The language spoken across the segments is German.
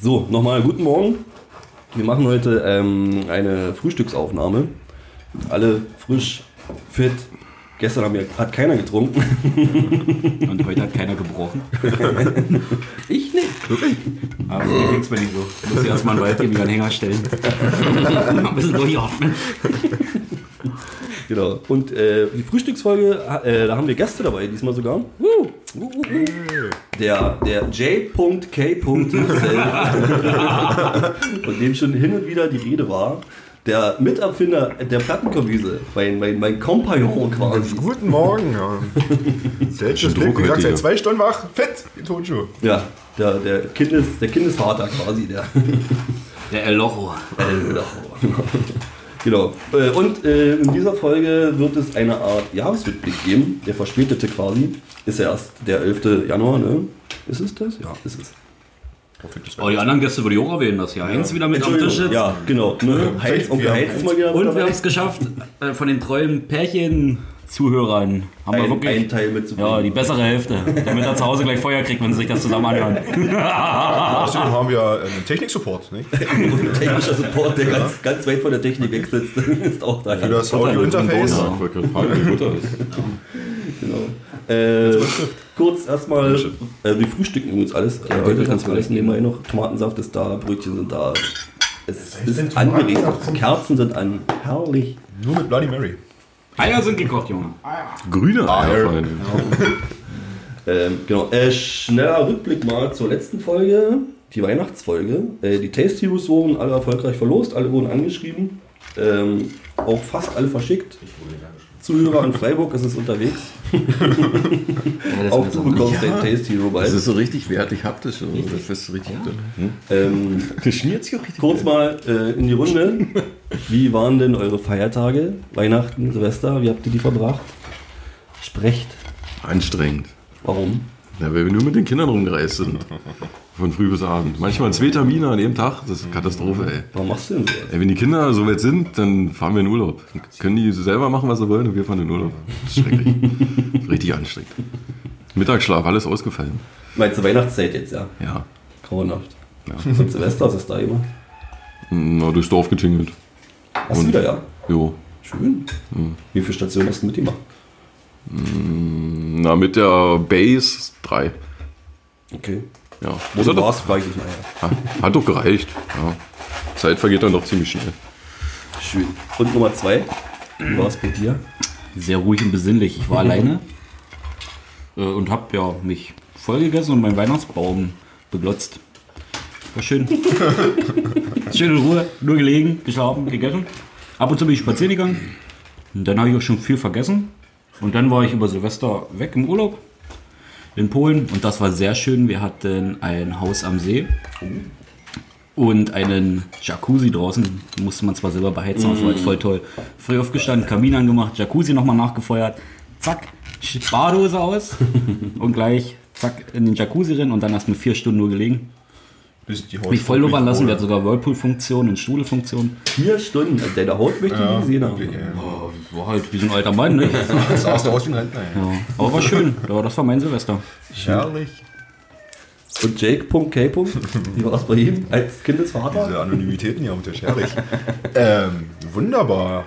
So, nochmal guten Morgen. Wir machen heute ähm, eine Frühstücksaufnahme. Alle frisch, fit. Gestern haben wir, hat keiner getrunken. Und heute hat keiner gebrochen. Ich nicht. Aber mir ging's mir nicht so. Ich muss erstmal einen Wald gehen, wieder einen Hänger stellen. Ein bisschen durchatmen. Genau. Und äh, die Frühstücksfolge, äh, da haben wir Gäste dabei, diesmal sogar. Uh. Der, der J.K. von dem schon hin und wieder die Rede war. Der Mitabfinder der Plattenkombüse, mein, mein, mein Kompagnon quasi. Guten Morgen. Ja. Seltenes Druck wie gesagt, seit zwei Stunden wach. Fett, die Tonschuhe. Ja, der, der, Kindes, der Kindesvater quasi, der. Der El Locho. Genau. Äh, Und äh, in dieser Folge wird es eine Art Jahresrückblick geben, der verspätete quasi. Ist ja erst der 11. Januar, ne? Ist es das? Ja, ist es. Oh, die anderen Gäste würde ich auch erwähnen, dass hier Heinz wieder mit am Tisch sitzt. Ja, genau. Ne? Heinz, Onkel Heinz ist mal wieder mit Und wir haben es geschafft, äh, von den treuen Pärchen-Zuhörern haben wir ein, wirklich ein Teil mitzubringen. ja, die bessere Hälfte, damit er zu Hause gleich Feuer kriegt, wenn sie sich das zusammen anhören. Außerdem haben wir einen Techniksupport. Ne? Und technischer Support, der ganz, ganz weit von der Technik weg sitzt, ist auch da. Für das Audio-Interface. Ja. Genau. Äh, kurz erstmal, äh, wir frühstücken übrigens alles. Äh, heute kannst du alles nebenbei noch. Tomatensaft ist da, Brötchen sind da. Es ist angeregt. Kerzen sind an. Herrlich. Nur mit Bloody Mary. Eier sind gekocht, Junge. Grüne Eier, ja. Freunde. Ähm, genau. Äh, schneller Rückblick mal zur letzten Folge, die Weihnachtsfolge. Äh, die Taste Heroes wurden alle erfolgreich verlost, alle wurden angeschrieben. Ähm, auch fast alle verschickt. Zuhörer in Freiburg ist es unterwegs. Auch du bekommst dein Taste Hero Das ist so richtig wertig haptisch. So. Das ist so richtig gut. Hm? Ähm, Das schmiert sich auch richtig. kurz mal äh, in die Runde. Wie waren denn eure Feiertage? Weihnachten, Silvester, wie habt ihr die verbracht? Sprecht. Anstrengend. Warum? Ja, weil wir nur mit den Kindern rumgereist sind. Von früh bis abend. Manchmal zwei Termine an dem Tag. Das ist Katastrophe, ey. Warum machst du denn so? ey. Wenn die Kinder so weit sind, dann fahren wir in Urlaub. Dann können die selber machen, was sie wollen und wir fahren in Urlaub. Das ist schrecklich. Das ist richtig anstrengend. Mittagsschlaf, alles ausgefallen. Meinst du Weihnachtszeit jetzt, ja? Ja. Grauenhaft. ja. Und Silvester, was ist da immer? Na, durchs Dorf getingelt. Hast du wieder, ja? Jo. Schön. Wie viele Stationen hast du mitgemacht? Na, mit der Base 3. Okay. Ja. Wo Das du hat, doch, warst, frage ich dich nachher. hat, hat doch gereicht. Ja. Zeit vergeht dann doch ziemlich schnell. Schön. Und Nummer zwei? Wie war es bei dir? Sehr ruhig und besinnlich. Ich war alleine äh, und habe ja, mich voll gegessen und meinen Weihnachtsbaum beglotzt. War schön. Schöne Ruhe, nur gelegen, geschlafen, gegessen. Ab und zu bin ich spazieren gegangen. Und dann habe ich auch schon viel vergessen. Und dann war ich über Silvester weg im Urlaub in Polen und das war sehr schön. Wir hatten ein Haus am See und einen Jacuzzi draußen. Musste man zwar selber beheizen, aber es war halt voll toll. Früh aufgestanden, Kamin angemacht, Jacuzzi nochmal nachgefeuert, zack, Spardose aus und gleich zack in den Jacuzzi rein und dann erst mit vier Stunden nur gelegen. Bis die Haut Mich voll lubbern lassen, der hat sogar Whirlpool-Funktion und Strudelfunktion. Vier Stunden. Also Deine Haut möchte ich Ja, nicht sehen haben. wirklich, ja. War halt wie so ein alter Mann, ne? Das du aus wie ein Rentner. Ja. Ja. Aber war schön. Ja, das war mein Silvester. Herrlich. Und Jake.K. Wie war es bei ihm als Kindesvater? Diese Anonymitäten hier am Tisch, herrlich. ähm, wunderbar.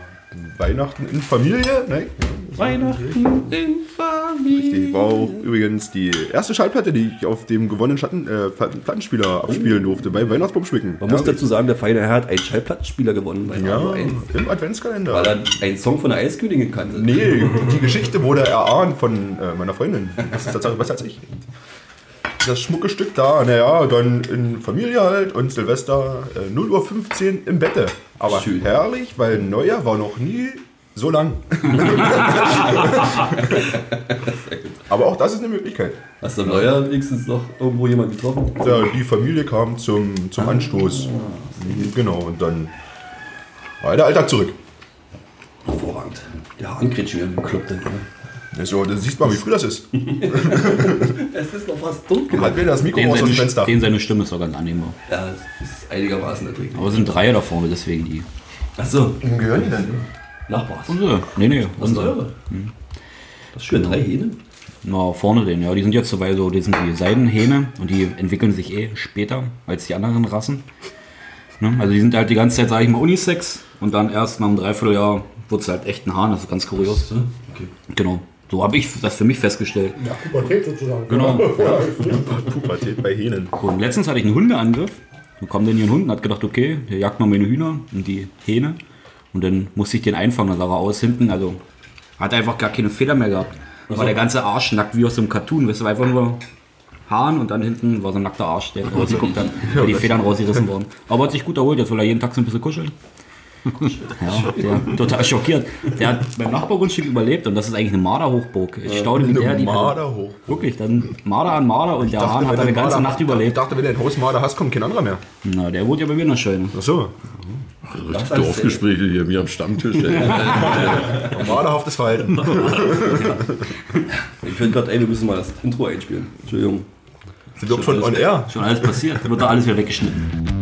Weihnachten in Familie. Ne? Weihnachten in Familie. Die war auch übrigens die erste Schallplatte, die ich auf dem gewonnenen Schatten, äh, Plattenspieler abspielen durfte, bei Weihnachtsbaum schmücken. Man muss dazu sagen, der feine Herr hat einen Schallplattenspieler gewonnen bei Ja, Radio 1, im Adventskalender. weil er einen Song von der Eiskönigin kannte. Nee, die Geschichte wurde erahnt von äh, meiner Freundin. Das ist tatsächlich besser als ich. Das schmucke Stück da, naja, dann in Familie halt und Silvester äh, 0 Uhr 15 im Bette. Aber Schön. herrlich, weil Neujahr war noch nie so lang. Aber auch das ist eine Möglichkeit. Hast du im Neujahr wenigstens noch irgendwo jemanden getroffen? Ja, die Familie kam zum, zum Anstoß. Genau, und dann war der Alltag zurück. Hervorragend. Kriegt schon wieder im Club. Ne? So, da siehst mal, wie früh das ist. Es ist noch fast dunkel. Halt wieder das Mikro aus dem seine, Fenster. den seine Stimme ist sogar ganz annehmbar. Ja, es ist einigermaßen erträglich. Aber es sind drei da vorne, deswegen die. Achso, Wem gehören die denn? Nachbars. Unsere. Nee, nee, Das ist unsere. eure. Das ist schön, drei Hähne. Na, vorne den, ja. Die sind jetzt soweit so, die sind die Seidenhähne und die entwickeln sich eh später als die anderen Rassen. Ne? Also die sind halt die ganze Zeit, sage ich mal, Unisex und dann erst nach einem Dreivierteljahr wird es halt echt ein Hahn, das ist ganz kurios. Genau. So habe ich das für mich festgestellt. Ja, Pubertät sozusagen. Genau. Pubertät bei Hähnen. Und letztens hatte ich einen Hundeangriff. Dann kam denn hier ein Hund und hat gedacht, okay, der jagt mal meine Hühner und die Hähne. Und dann musste ich den einfangen, dann sah er aus hinten, also hat einfach gar keine Feder mehr gehabt. War der ganze Arsch nackt wie aus einem Cartoon, weißt du, war einfach nur Hahn und dann hinten war so ein nackter Arsch, der rausgeguckt hat, weil die Federn rausgerissen wurden. Aber hat sich gut erholt, jetzt will er jeden Tag so ein bisschen kuscheln. Ja, der total schockiert. Der hat beim Nachbargrundstück überlebt und das ist eigentlich eine Marderhochburg. Ich staune, wie der die. Marder hoch. Wirklich, dann Marder an Marder und der Hahn hat eine ganze Marder- Nacht Ich überlebt. dachte, wenn du ein Haus Marder hast, kommt kein anderer mehr. Na, der wohnt ja bei mir in der Scheune. Ach so. Richtig Dorfgespräche hier, wie am Stammtisch. Marderhaftes Verhalten. Ich finde gerade, ey, wir müssen mal das Intro einspielen. Entschuldigung. Sind wir schon on air? Schon alles passiert. Wird da alles wieder weggeschnitten.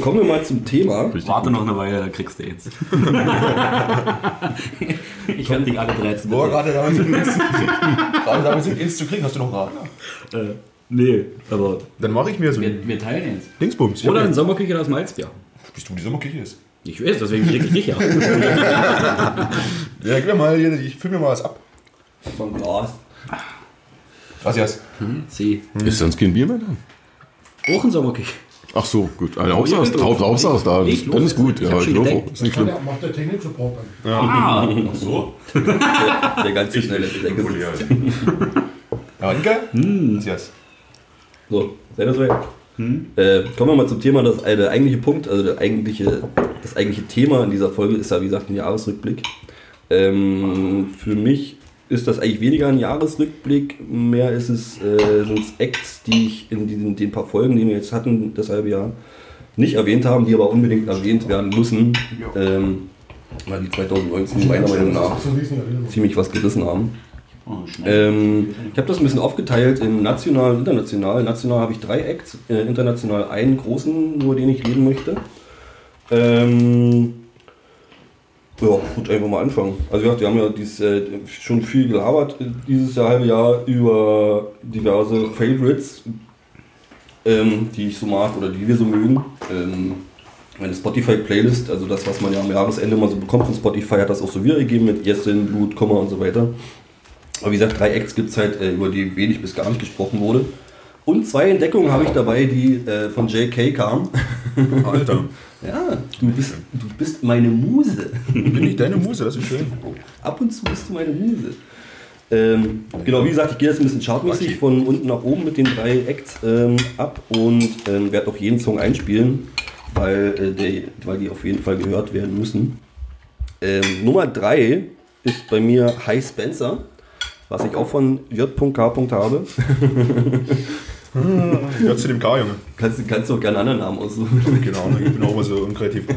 Kommen wir mal zum Thema. Warte noch eine Weile, da kriegst du jetzt. ich kann dich alle 13. Boah, gerade damit sind gerade damit sind ins zu kriegen. Hast du noch Radler? Äh, nee, aber Dann mache ich mir so ein wir, wir teilen jetzt. Dingsbums. Hab Oder mir- in Sommerküche das Malzbier. Bist du die Sommerküche ist? Ich weiß, deswegen schicke ich dich ja. Ja, gib mir mal hier, ich füll mir mal was ab. So ein Glas. Gracias. Sie. Ist sonst kein Bier mehr da? Auch in Sommerküche. Ach so, gut. Also, Hauptsache, Haupt, drauf. Hauptsache da. Ich Dann ist gut. Ich Ja, ich gedenkt. Ist nicht Kann schlimm. der, macht der Technik-Support dann. Ah, So? Der ganze schnelle Decke sitzt. Ja, Inke? Gracias. So, seid ihr soweit? Äh, kommen wir mal zum Thema. Das äh, der eigentliche Punkt, also der eigentliche, das eigentliche Thema in dieser Folge ist ja, wie gesagt, ein Jahresrückblick. Ähm, für mich ist das eigentlich weniger ein Jahresrückblick, mehr ist es, äh, sind es Acts, die ich in diesen, den paar Folgen, die wir jetzt hatten, das halbe Jahr, nicht erwähnt haben, die aber unbedingt erwähnt werden müssen, ähm, weil die 2019 meiner Meinung nach ziemlich was gerissen haben. Ähm, ich habe das ein bisschen aufgeteilt in national und international. National habe ich drei Acts, äh, international einen großen, nur den ich reden möchte. Ähm, ja, gut, einfach mal anfangen. Also wir haben ja dies, äh, schon viel gelabert äh, dieses Jahr, halbe Jahr über diverse Favorites, ähm, die ich so mag oder die wir so mögen. Ähm, meine Spotify-Playlist, also das, was man ja am Jahresende mal so bekommt von Spotify, hat das auch so wiedergegeben mit Yesin, Blut, Komma und so weiter. Aber wie gesagt, drei Acts gibt es halt, äh, über die wenig bis gar nicht gesprochen wurde. Und zwei Entdeckungen habe ich dabei, die äh, von JK kamen. Alter. Ja, du bist, du bist meine Muse. Bin ich deine Muse, das ist schön. Ab und zu bist du meine Muse. Ähm, genau, wie gesagt, ich gehe jetzt ein bisschen chartmäßig von unten nach oben mit den drei Acts ähm, ab und ähm, werde auch jeden Song einspielen, weil, äh, der, weil die auf jeden Fall gehört werden müssen. Ähm, Nummer 3 ist bei mir High Spencer, was ich auch von J.K. habe. Ja, zu dem K, Junge. Kannst, kannst du auch gerne einen anderen Namen aussuchen. Genau, ich bin auch immer so unkreativ.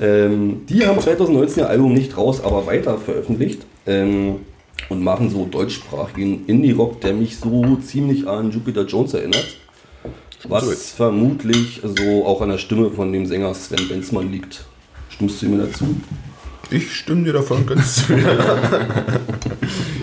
Ähm, die haben 2019 ihr Album nicht raus, aber weiter veröffentlicht ähm, und machen so deutschsprachigen Indie-Rock, der mich so ziemlich an Jupiter Jones erinnert. Was jetzt. vermutlich so auch an der Stimme von dem Sänger Sven Benzmann liegt. Stimmst du mir dazu? Ich stimme dir davon ganz zu.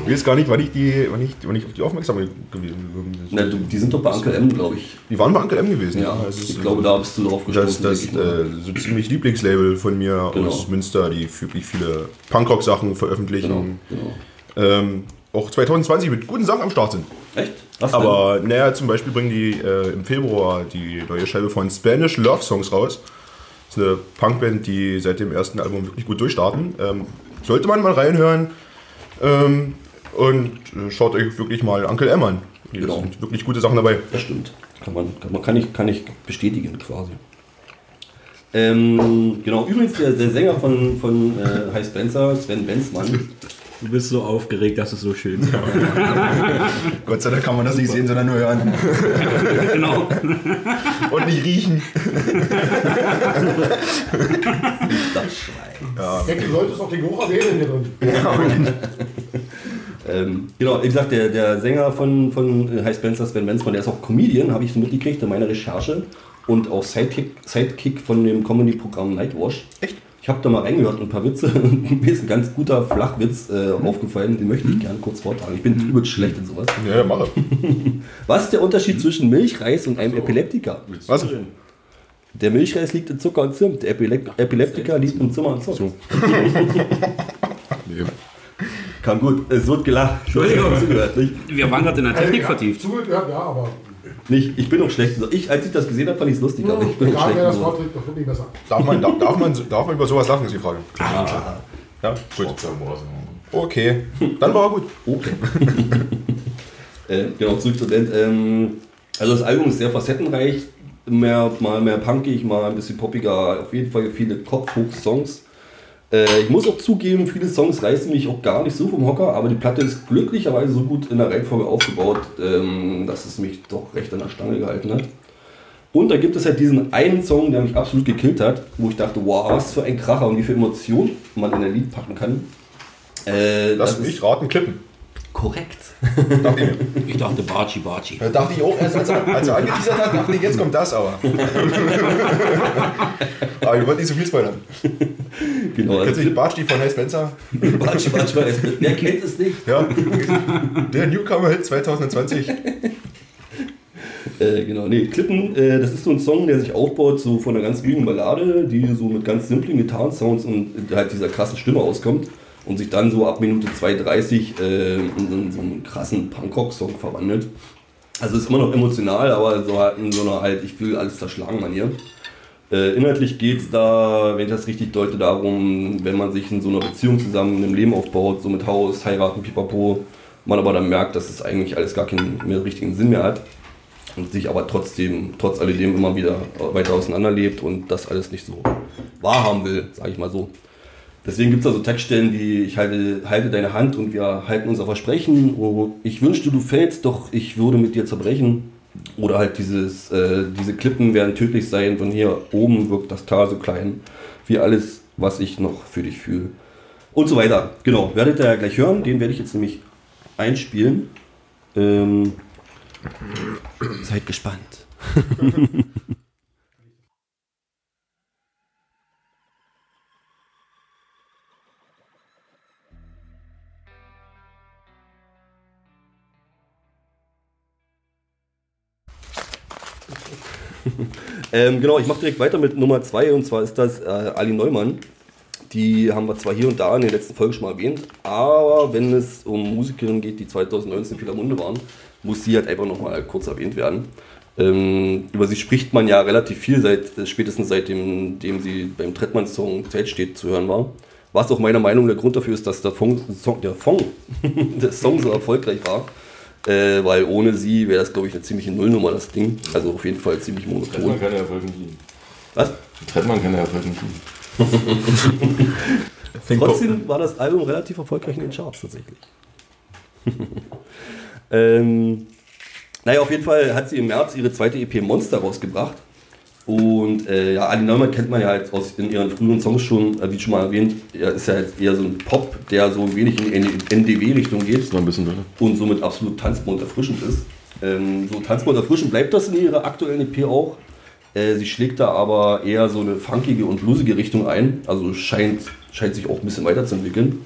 Ich weiß gar nicht, wann ich, die, wann ich, wann ich auf die aufmerksam gewesen bin. Na, du, die sind doch bei Uncle M, glaube ich. Die waren bei Uncle M gewesen. Ja, ist, ich glaube, da bist du drauf Das gestoßen. ist das ich mal. äh, so ziemlich Lieblingslabel von mir Genau. aus Münster, die wirklich viele Punkrock-Sachen veröffentlichen. genau, genau. Ähm, auch 2020 mit guten Sachen am Start sind. Echt? Was Aber naja, zum Beispiel bringen die äh, im Februar die neue Scheibe von Spanish Love Songs raus. Das ist eine Punkband, die seit dem ersten Album wirklich gut durchstarten. Ähm, sollte man mal reinhören. Ähm, und äh, schaut euch wirklich mal Uncle M an. Da Genau. sind wirklich gute Sachen dabei. Das stimmt. Kann, man, kann, man, kann, ich, kann ich bestätigen quasi. Ähm, genau, übrigens der, der Sänger von, von äh, High Spencer, Sven Benzmann, Du bist so aufgeregt, das ist so schön. Gott sei Dank kann man das nicht sehen, sondern nur hören. genau. Und nicht riechen. Das. Ich denke, du solltest auch den Geruch erwähnen hier drin. Ähm, genau, wie gesagt, der, der Sänger von, von High Spencer, Sven Wenzmann, der ist auch Comedian, habe ich so mitgekriegt in meiner Recherche. Und auch Sidekick, Sidekick von dem Comedy-Programm Nightwash. Echt? Ich habe da mal reingehört und ein paar Witze. Mir ist ein ganz guter Flachwitz äh, aufgefallen, den möchte ich gerne kurz vortragen. Ich bin übelst schlecht in sowas. Ja, ja, mach. Was ist der Unterschied zwischen Milchreis und einem Epileptiker? Was? Der Milchreis liegt in Zucker und Zimt, der Epilep Epileptiker liegt im Zimmer und Zucker. Nee. Kam gut, es wird gelacht. Entschuldigung. Zugehört, nicht? Wir waren gerade in der Technik vertieft. Zugehört, ja, aber nicht? Ich bin auch schlecht. so- Ich, als ich das gesehen habe, fand ich es lustig, aber ich bin egal schlecht. wer in das so- Wort trägt, das wird nicht besser. Darf man, darf, darf, man, darf man über sowas lachen, ist die Frage. Ja, gut. Okay, dann war er gut. Okay. äh, genau, zurück zur Band. Ähm, also das Album ist sehr facettenreich, mehr, mal mehr punkig, mal ein bisschen poppiger, auf jeden Fall viele Kopfhoch-Songs. Äh, ich muss auch zugeben, viele Songs reißen mich auch gar nicht so vom Hocker, aber die Platte ist glücklicherweise so gut in der Reihenfolge aufgebaut, ähm, dass es mich doch recht an der Stange gehalten hat. Und da gibt es halt diesen einen Song, der mich absolut gekillt hat, wo ich dachte, wow, was für ein Kracher und wie viel Emotion man in ein Lied packen kann. Äh, Lass das mich raten, klippen. Korrekt. Dachte ich dachte Baci Baci. Da dachte ich auch erst, als er, als er angeteasert hat, dachte ich, jetzt kommt das aber. aber ich wollte nicht so viel spoilern. Genau, Kennst du also nicht Bartsch, die von Hey Spencer? Batsch, Batsch, Batsch. Wer kennt es nicht? Ja. Der Newcomer-Hit 2020. Äh, genau, nee, Klippen, äh, das ist so ein Song, der sich aufbaut, so von einer ganz ruhigen Ballade, die so mit ganz simplen Gitarrensounds und halt dieser krassen Stimme auskommt und sich dann so ab Minute 2,30 äh, in so, einen krassen Punkrock-Song verwandelt. Also ist immer noch emotional, aber so halt in so einer halt, ich will alles zerschlagen Manier. Äh, inhaltlich geht es da, wenn ich das richtig deute, darum, wenn man sich in so einer Beziehung zusammen in einem Leben aufbaut, so mit Haus, heiraten, pipapo, man aber dann merkt, dass es eigentlich alles gar keinen mehr richtigen Sinn mehr hat und sich aber trotzdem, trotz alledem immer wieder weiter auseinanderlebt und das alles nicht so wahrhaben will, sage ich mal so. Deswegen gibt es da so Textstellen wie ich halte, halte deine Hand und wir halten unser Versprechen. Oh, ich wünschte, du fällst, doch ich würde mit dir zerbrechen. Oder halt dieses, äh, diese Klippen werden tödlich sein, von hier oben wirkt das Tal so klein, wie alles, was ich noch für dich fühle. Und so weiter. Genau, werdet ihr ja gleich hören. Den werde ich jetzt nämlich einspielen. Ähm, seid gespannt. Ähm, genau, ich mache direkt weiter mit Nummer 2 und zwar ist das äh, Ali Neumann. Die haben wir zwar hier und da in der letzten Folge schon mal erwähnt, aber wenn es um Musikerinnen geht, die 2019 viel am Munde waren, muss sie halt einfach nochmal kurz erwähnt werden. Ähm, über sie spricht man ja relativ viel, seit, äh, spätestens seitdem dem sie beim Trettmann-Song Zeit steht zu hören war. Was auch meiner Meinung nach der Grund dafür ist, dass der, Fong, der, Fong, der Song so erfolgreich war. Äh, weil ohne sie wäre das, glaube ich, eine ziemliche Nullnummer, das Ding. Also auf jeden Fall ziemlich monoton. Trettmann kann er veröffentlichen. Was? Trettmann kann er veröffentlichen. Trotzdem war das Album relativ erfolgreich in den Charts tatsächlich. ähm, naja, auf jeden Fall hat sie im März ihre zweite EP Monster rausgebracht. Und äh, ja, Ali Neumann kennt man ja halt aus in ihren früheren Songs schon, äh, wie schon mal erwähnt, er ist ja jetzt eher so ein Pop, der so ein wenig in die NDW-Richtung geht war ein bisschen doller. und somit absolut tanzbar und erfrischend ist. Ähm, so tanzbar und erfrischend bleibt das in ihrer aktuellen EP auch. Äh, sie schlägt da aber eher so eine funkige und bluesige Richtung ein, also scheint, scheint sich auch ein bisschen weiterzuentwickeln.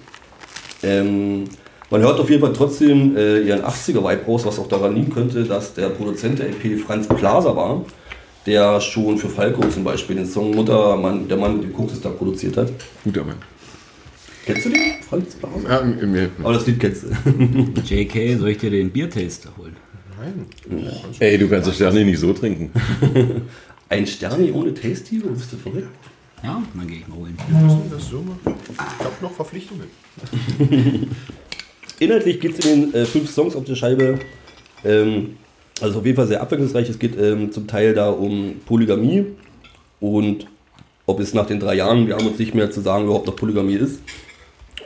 Ähm, man hört auf jeden Fall trotzdem äh, ihren 80er-Vibe raus, was auch daran liegen könnte, dass der Produzent der EP Franz Plaza war, der schon für Falco zum Beispiel den Song Mutter, Mann, der Mann mit dem Koks da produziert hat. Guter Mann. Kennst du den? Franz Plaza? Ja, im- Aber das Lied kennst du. JK, soll ich dir den Biertaster holen? Ey, du kannst das Sterne nicht so trinken. Ein Sterni ohne Tasty? Bist du verrückt? Ja, dann gehe ich mal holen. Müssen das so machen? Ich habe noch Verpflichtungen. Inhaltlich geht es in den äh, fünf Songs auf der Scheibe. Ähm, also auf jeden Fall sehr abwechslungsreich. Es geht ähm, zum Teil da um Polygamie und ob es nach den drei Jahren, wir haben uns nicht mehr zu sagen, überhaupt noch Polygamie ist.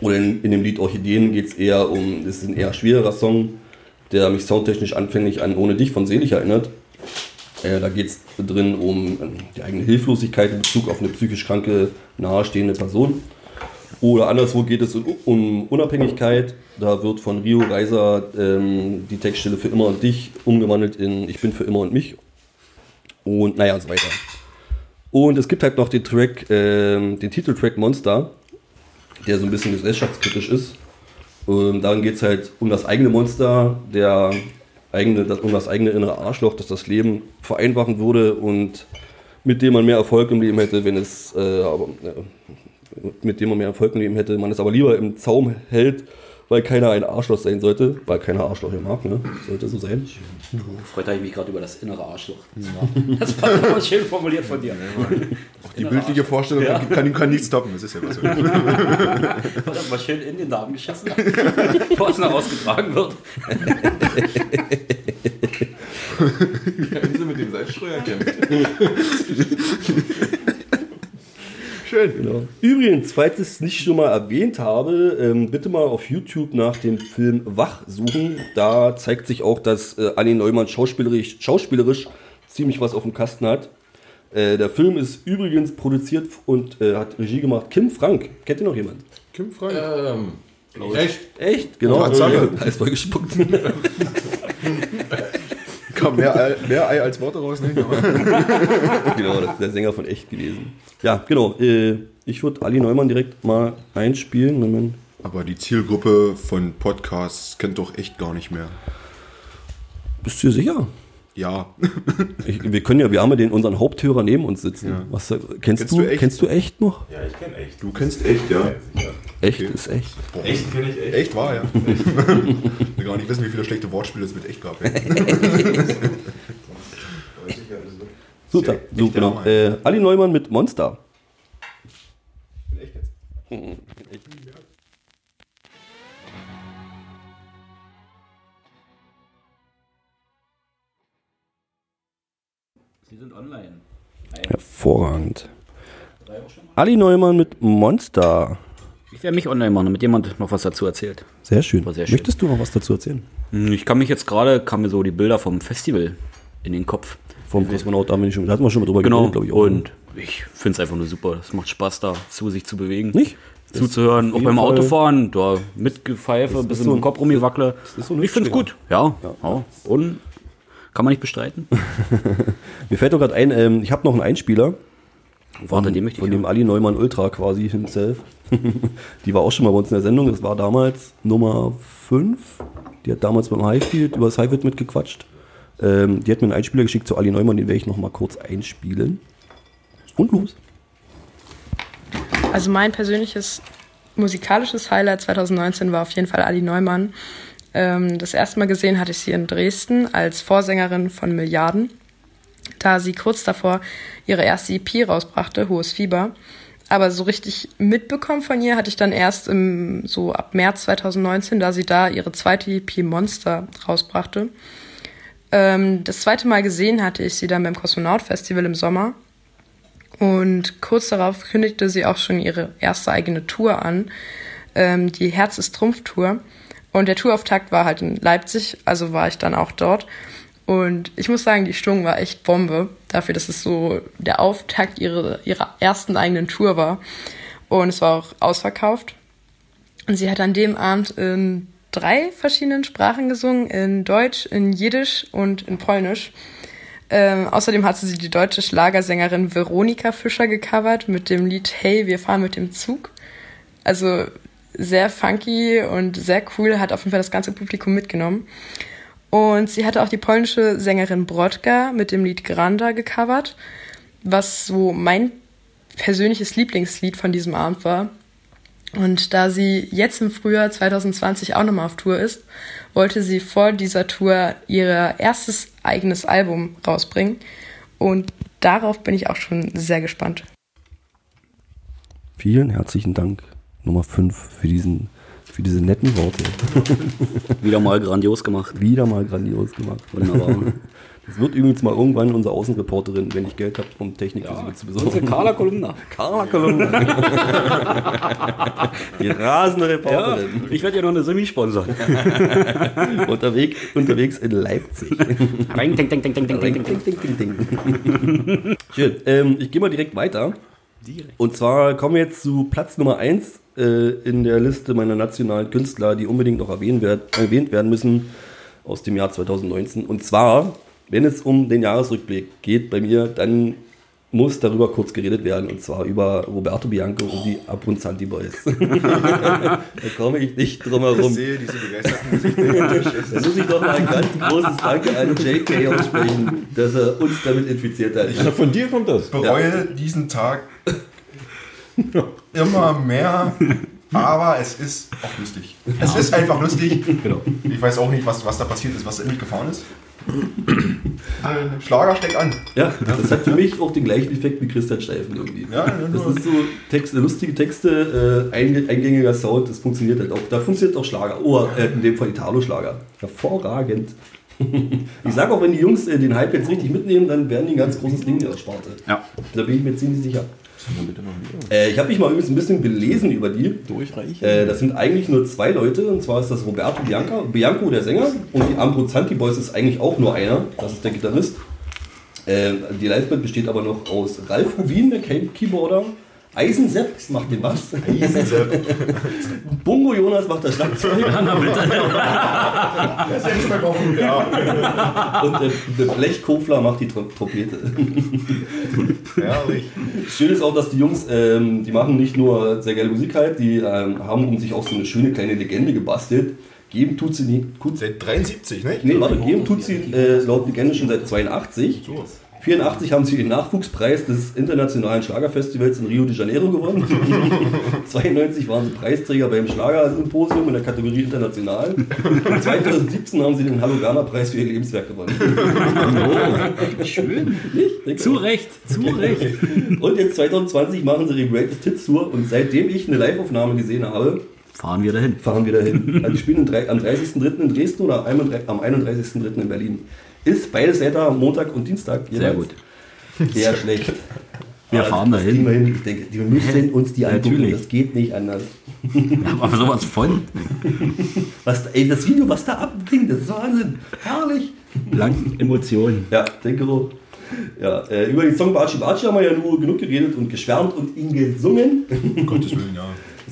Oder in, in dem Lied Orchideen geht es eher um, es ist ein eher schwererer Song, der mich soundtechnisch anfänglich an Ohne dich von Selig erinnert. Äh, da geht es drin um ähm, die eigene Hilflosigkeit in Bezug auf eine psychisch kranke, nahestehende Person. Oder anderswo geht es um, Unabhängigkeit. Da wird von Rio Reiser ähm, die Textstelle für immer und dich umgewandelt in Ich bin für immer und mich. Und naja, und so weiter. Und es gibt halt noch den Track, ähm, den Titeltrack Monster, der so ein bisschen gesellschaftskritisch ist. Und darin geht es halt um das eigene Monster, der eigene, das, um das eigene innere Arschloch, das das Leben vereinfachen würde und mit dem man mehr Erfolg im Leben hätte, wenn es, äh, aber, äh, mit dem man mehr Erfolg im Leben hätte, man es aber lieber im Zaum hält, weil keiner ein Arschloch sein sollte, weil keiner Arschloch mag, ne? Sollte so sein. Freut ich mich gerade über das innere Arschloch. Das war, das war schön formuliert von dir. Auch die bildliche Vorstellung Ja. kann, kann, kann nicht stoppen. Das ist ja was. Hat er mal schön in den Darm geschissen, bevor es noch ausgetragen wird. Wie sie mit dem Salzstreuer kämpft. Schön. Genau. Übrigens, falls ich es nicht schon mal erwähnt habe, ähm, bitte mal auf YouTube nach dem Film Wach suchen. Da zeigt sich auch, dass äh, Anni Neumann schauspielerisch, schauspielerisch ziemlich was auf dem Kasten hat. Äh, der Film ist übrigens produziert und äh, hat Regie gemacht Kim Frank. Kennt ihr noch jemand? Kim Frank. Ähm, echt? Echt? Genau. Alles voll gespuckt. Kam mehr, Ei- mehr Ei als Worte raus. Ne? Aber genau, das ist der Sänger von Echt gewesen. Ja, genau. Äh, ich würde Ali Neumann direkt mal einspielen. Moment. Aber die Zielgruppe von Podcasts kennt doch echt gar nicht mehr. Bist du dir sicher? Ja. Ich, wir können ja, wir haben ja den unseren Haupthörer neben uns sitzen. Ja. Was, kennst, Kennst du, du echt? Kennst du echt noch? Ja, ich kenne echt. Du kennst echt, ja. Echt Okay. ist echt. Echt kenne ich echt. Echt war, ja. Wir gar nicht wissen, wie viele schlechte Wortspiele es mit echt gab. Ja. So, da, so Echt, genau. ja, Äh, Ali Neumann mit Monster. Echt jetzt? Sind online. Hervorragend. Ali Neumann mit Monster. Ich werde mich online machen, damit jemand noch was dazu erzählt. Sehr schön. War sehr schön. Möchtest du noch was dazu erzählen? Hm, Ich kann mich jetzt gerade, kamen mir so die Bilder vom Festival in den Kopf. Vom Kosmonaut, da, haben wir nicht schon, da hatten wir schon mal drüber Genau, glaube ich. auch, ne? und ich finde es einfach nur super. Es macht Spaß, da zu sich zu bewegen. Nicht? Zuzuhören, auch beim Fall- Autofahren, da mitgepfeife, ein bisschen so mit ein- dem Kopf rumgewackle. ist so ein Ich finde es gut, ja, ja. Und kann man nicht bestreiten. Mir fällt doch gerade ein, ähm, ich habe noch einen Einspieler. Warte, den möchte ich Von dem. Ali Neumann Ultra quasi himself. Die war auch schon mal bei uns in der Sendung. Das war damals Nummer 5. Die hat damals beim Highfield über das Highfield mitgequatscht. Ähm, die hat mir einen Einspieler geschickt zu Ali Neumann, den werde ich noch mal kurz einspielen. Und los. Also mein persönliches musikalisches Highlight 2019 war auf jeden Fall Ali Neumann. Ähm, das erste Mal gesehen hatte ich sie in Dresden als Vorsängerin von Milliarden, da sie kurz davor ihre erste EP rausbrachte, Hohes Fieber. Aber so richtig mitbekommen von ihr hatte ich dann erst im, so ab März 2019, da sie da ihre zweite EP Monster rausbrachte. Ähm, das zweite Mal gesehen hatte ich sie dann beim Kosmonaut Festival im Sommer. Und kurz darauf kündigte sie auch schon ihre erste eigene Tour an, ähm, die Herz ist Trumpf Tour. Und der Tourauftakt war halt in Leipzig, also war ich dann auch dort. Und ich muss sagen, die Stimmung war echt Bombe, dafür, dass es so der Auftakt ihrer, ihrer ersten eigenen Tour war. Und es war auch ausverkauft. Und sie hat an dem Abend in drei verschiedenen Sprachen gesungen, in Deutsch, in Jiddisch und in Polnisch. Ähm, außerdem hatte sie die deutsche Schlagersängerin Veronika Fischer gecovert mit dem Lied Hey, wir fahren mit dem Zug. Also sehr funky und sehr cool, hat auf jeden Fall das ganze Publikum mitgenommen. Und sie hatte auch die polnische Sängerin Brodka mit dem Lied Granda gecovert, was so mein persönliches Lieblingslied von diesem Abend war. Und da sie jetzt im Frühjahr 2020 auch nochmal auf Tour ist, wollte sie vor dieser Tour ihr erstes eigenes Album rausbringen. Und darauf bin ich auch schon sehr gespannt. Vielen herzlichen Dank, Nummer 5, für diesen für diese netten Worte. Wieder mal grandios gemacht. Wieder mal grandios gemacht. Wunderbar. Das wird übrigens mal irgendwann unsere Außenreporterin, wenn ich Geld habe, um Technik für sie zu besorgen. Carla Kolumna. Carla Kolumna. Die rasende Reporterin. ich werde ja noch eine Semi sponsern. Unterwegs, unterwegs in Leipzig. Ding, ding, ding, ding, ding, ding, ding, ding. ding. Schön. Ähm, ich gehe mal direkt weiter. Und zwar kommen wir jetzt zu Platz Nummer 1 äh, in der Liste meiner nationalen Künstler, die unbedingt noch erwähnt, werd, erwähnt werden müssen aus dem Jahr 2019. Und zwar, wenn es um den Jahresrückblick geht bei mir, dann muss darüber kurz geredet werden. Und zwar über Roberto Bianco und die Abruzzanti Boys. da komme ich nicht drum Ich herum. sehe diese begeisterten. Da muss ich doch mal ein ganz großes Danke an JK aussprechen, dass er uns damit infiziert hat. Ja, von dir kommt das. Ich bereue diesen Tag immer mehr, aber es ist auch lustig. Es ist einfach lustig. Genau. Ich weiß auch nicht, was, was da passiert ist, was in mich gefahren ist. Ein Schlager steckt an. Ja, das hat für mich auch den gleichen Effekt wie Christian Steifen irgendwie. Ja, Das ist so Texte, lustige Texte, äh, ein, eingängiger Sound, das funktioniert halt auch. Da funktioniert auch Schlager. Oh, äh, in dem Fall Italo-Schlager. Hervorragend. Ich sage auch, wenn die Jungs äh, den Hype jetzt richtig mitnehmen, dann werden die ein ganz großes Ding in der Sparte. Ja. Da bin ich mir ziemlich sicher. Äh, ich habe mich mal übrigens ein bisschen belesen über die. Durchreichen. Äh, das sind eigentlich nur zwei Leute, und zwar ist das Roberto Bianca, Bianco, der Sänger, und die Ambrozzanti Boys ist eigentlich auch nur einer, das ist der Gitarrist. Äh, die Liveband besteht aber noch aus Ralf Rubin, der Key- Keyboarder, Eisensepp macht den Bass, Bungo Jonas macht das Schlagzeug Das ist echt mein Favorit. Ja. und der, der Blechkofler macht die Tro- Trompete. Herrlich. Schön ist auch, dass die Jungs, ähm, die machen nicht nur sehr geile Musik halt, die ähm, haben um sich auch so eine schöne kleine Legende gebastelt. Geben tut sie nicht, Seit 73, ne? Nee, warte, geben tut sie äh, laut Legende schon seit 82. 84 haben sie den Nachwuchspreis des internationalen Schlagerfestivals in Rio de Janeiro gewonnen. 92 waren sie Preisträger beim Schlagersymposium in der Kategorie International. Und 2017 haben sie den Hallo-Ghana-Preis für ihr Lebenswerk gewonnen. Schön. Nicht? Zu. Recht, zu Recht. Und jetzt 2020 machen sie die Greatest Hits Tour und seitdem ich eine Live-Aufnahme gesehen habe, Fahren wir dahin. fahren wir dahin. Also die spielen am 30.03. in Dresden oder am 31.03. in Berlin. Ist beides Wetter Montag und Dienstag. Sehr jeweils. gut. Sehr schlecht. Wir fahren dahin. wir hin. Ich denke, die müssen uns die angucken. Natürlich. Das geht nicht anders. Aber sowas von. Was, ey, das Video, was da abging, das ist Wahnsinn. Herrlich. Lang Emotionen. Ja, denke so. Ja, äh, über den Song Baci Baci haben wir ja nur genug geredet und geschwärmt und ihn gesungen. Um Gottes Willen, ja.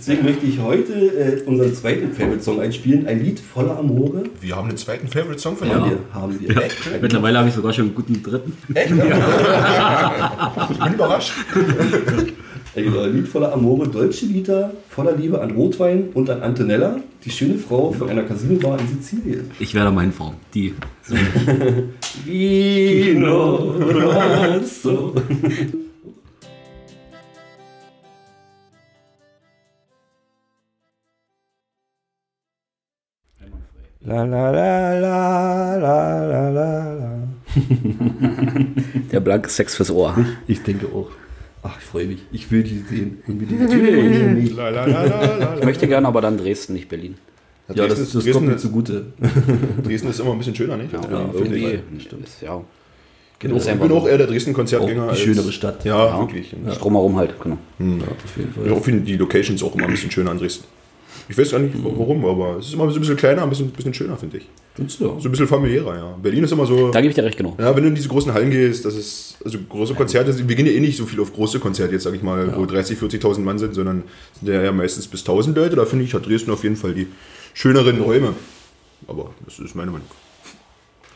Deswegen möchte ich heute äh, unseren zweiten Favorite-Song einspielen. Ein Lied voller Amore. Wir haben einen zweiten Favorite-Song von Haben dir. wir, haben wir. Echt? Mittlerweile habe ich sogar schon einen guten dritten. Echt? Ja. ich bin überrascht. Ja, genau, ein Lied voller Amore, Dolce Vita, voller Liebe an Rotwein und an Antonella, die schöne Frau von einer Casino-Bar in Sizilien. Ich werde meinen fahren. Die. Vino Rosso. La la la la la la la la. Der blanke Sex fürs Ohr. Ich denke auch. Ach, ich freue mich. Ich will die sehen. Ich die. La, la, la, Ich möchte gerne, aber dann Dresden, nicht Berlin. Ja, das, das kommt Dresden, mir zugute. Dresden ist immer ein bisschen schöner, nicht? Ja, auf irgendwie. Ist, ja. Genau. Ich bin auch eher der Dresden-Konzertgänger. Die schönere Stadt. Ja, Ja. wirklich. Das Drumherum halt, genau. Ja, auf jeden Fall. Ich finde die Locations auch immer ein bisschen schöner an Dresden. Ich weiß gar nicht warum, aber es ist immer so ein bisschen kleiner, ein bisschen, bisschen schöner, finde ich. Findest du? So ein bisschen familiärer, ja. Berlin ist immer so. Da gebe ich dir recht, genau. Ja, wenn du in diese großen Hallen gehst, das ist, also große Konzerte, wir gehen ja eh nicht so viel auf große Konzerte, jetzt sage ich mal, wo 30, 40.000 Mann sind, sondern sind ja meistens bis 1000 Leute. Da finde ich, hat Dresden auf jeden Fall die schöneren Räume. Aber das ist meine Meinung.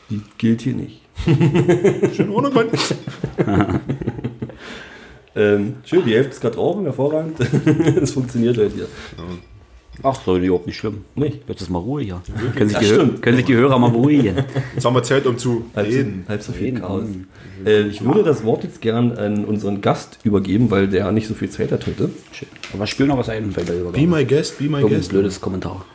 Die gilt hier nicht. Schön ohne Mann. Ähm, schön, die Hälfte ist gerade rauchen, hervorragend. Das funktioniert halt hier. Ach, soll überhaupt nicht schlimm. Nicht? Jetzt ist mal Ruhe hier. Können sich, Das die, stimmt. können sich die Hörer mal beruhigen. Jetzt haben wir Zeit, um zu Halb so, reden. halb so viel Reden. Chaos. Äh, ich würde das Wort jetzt gern an unseren Gast übergeben, weil der nicht so viel Zeit hat heute. Schön. Aber spiel noch was ein bei der Be my guest, be my Irgendein guest. blödes Kommentar.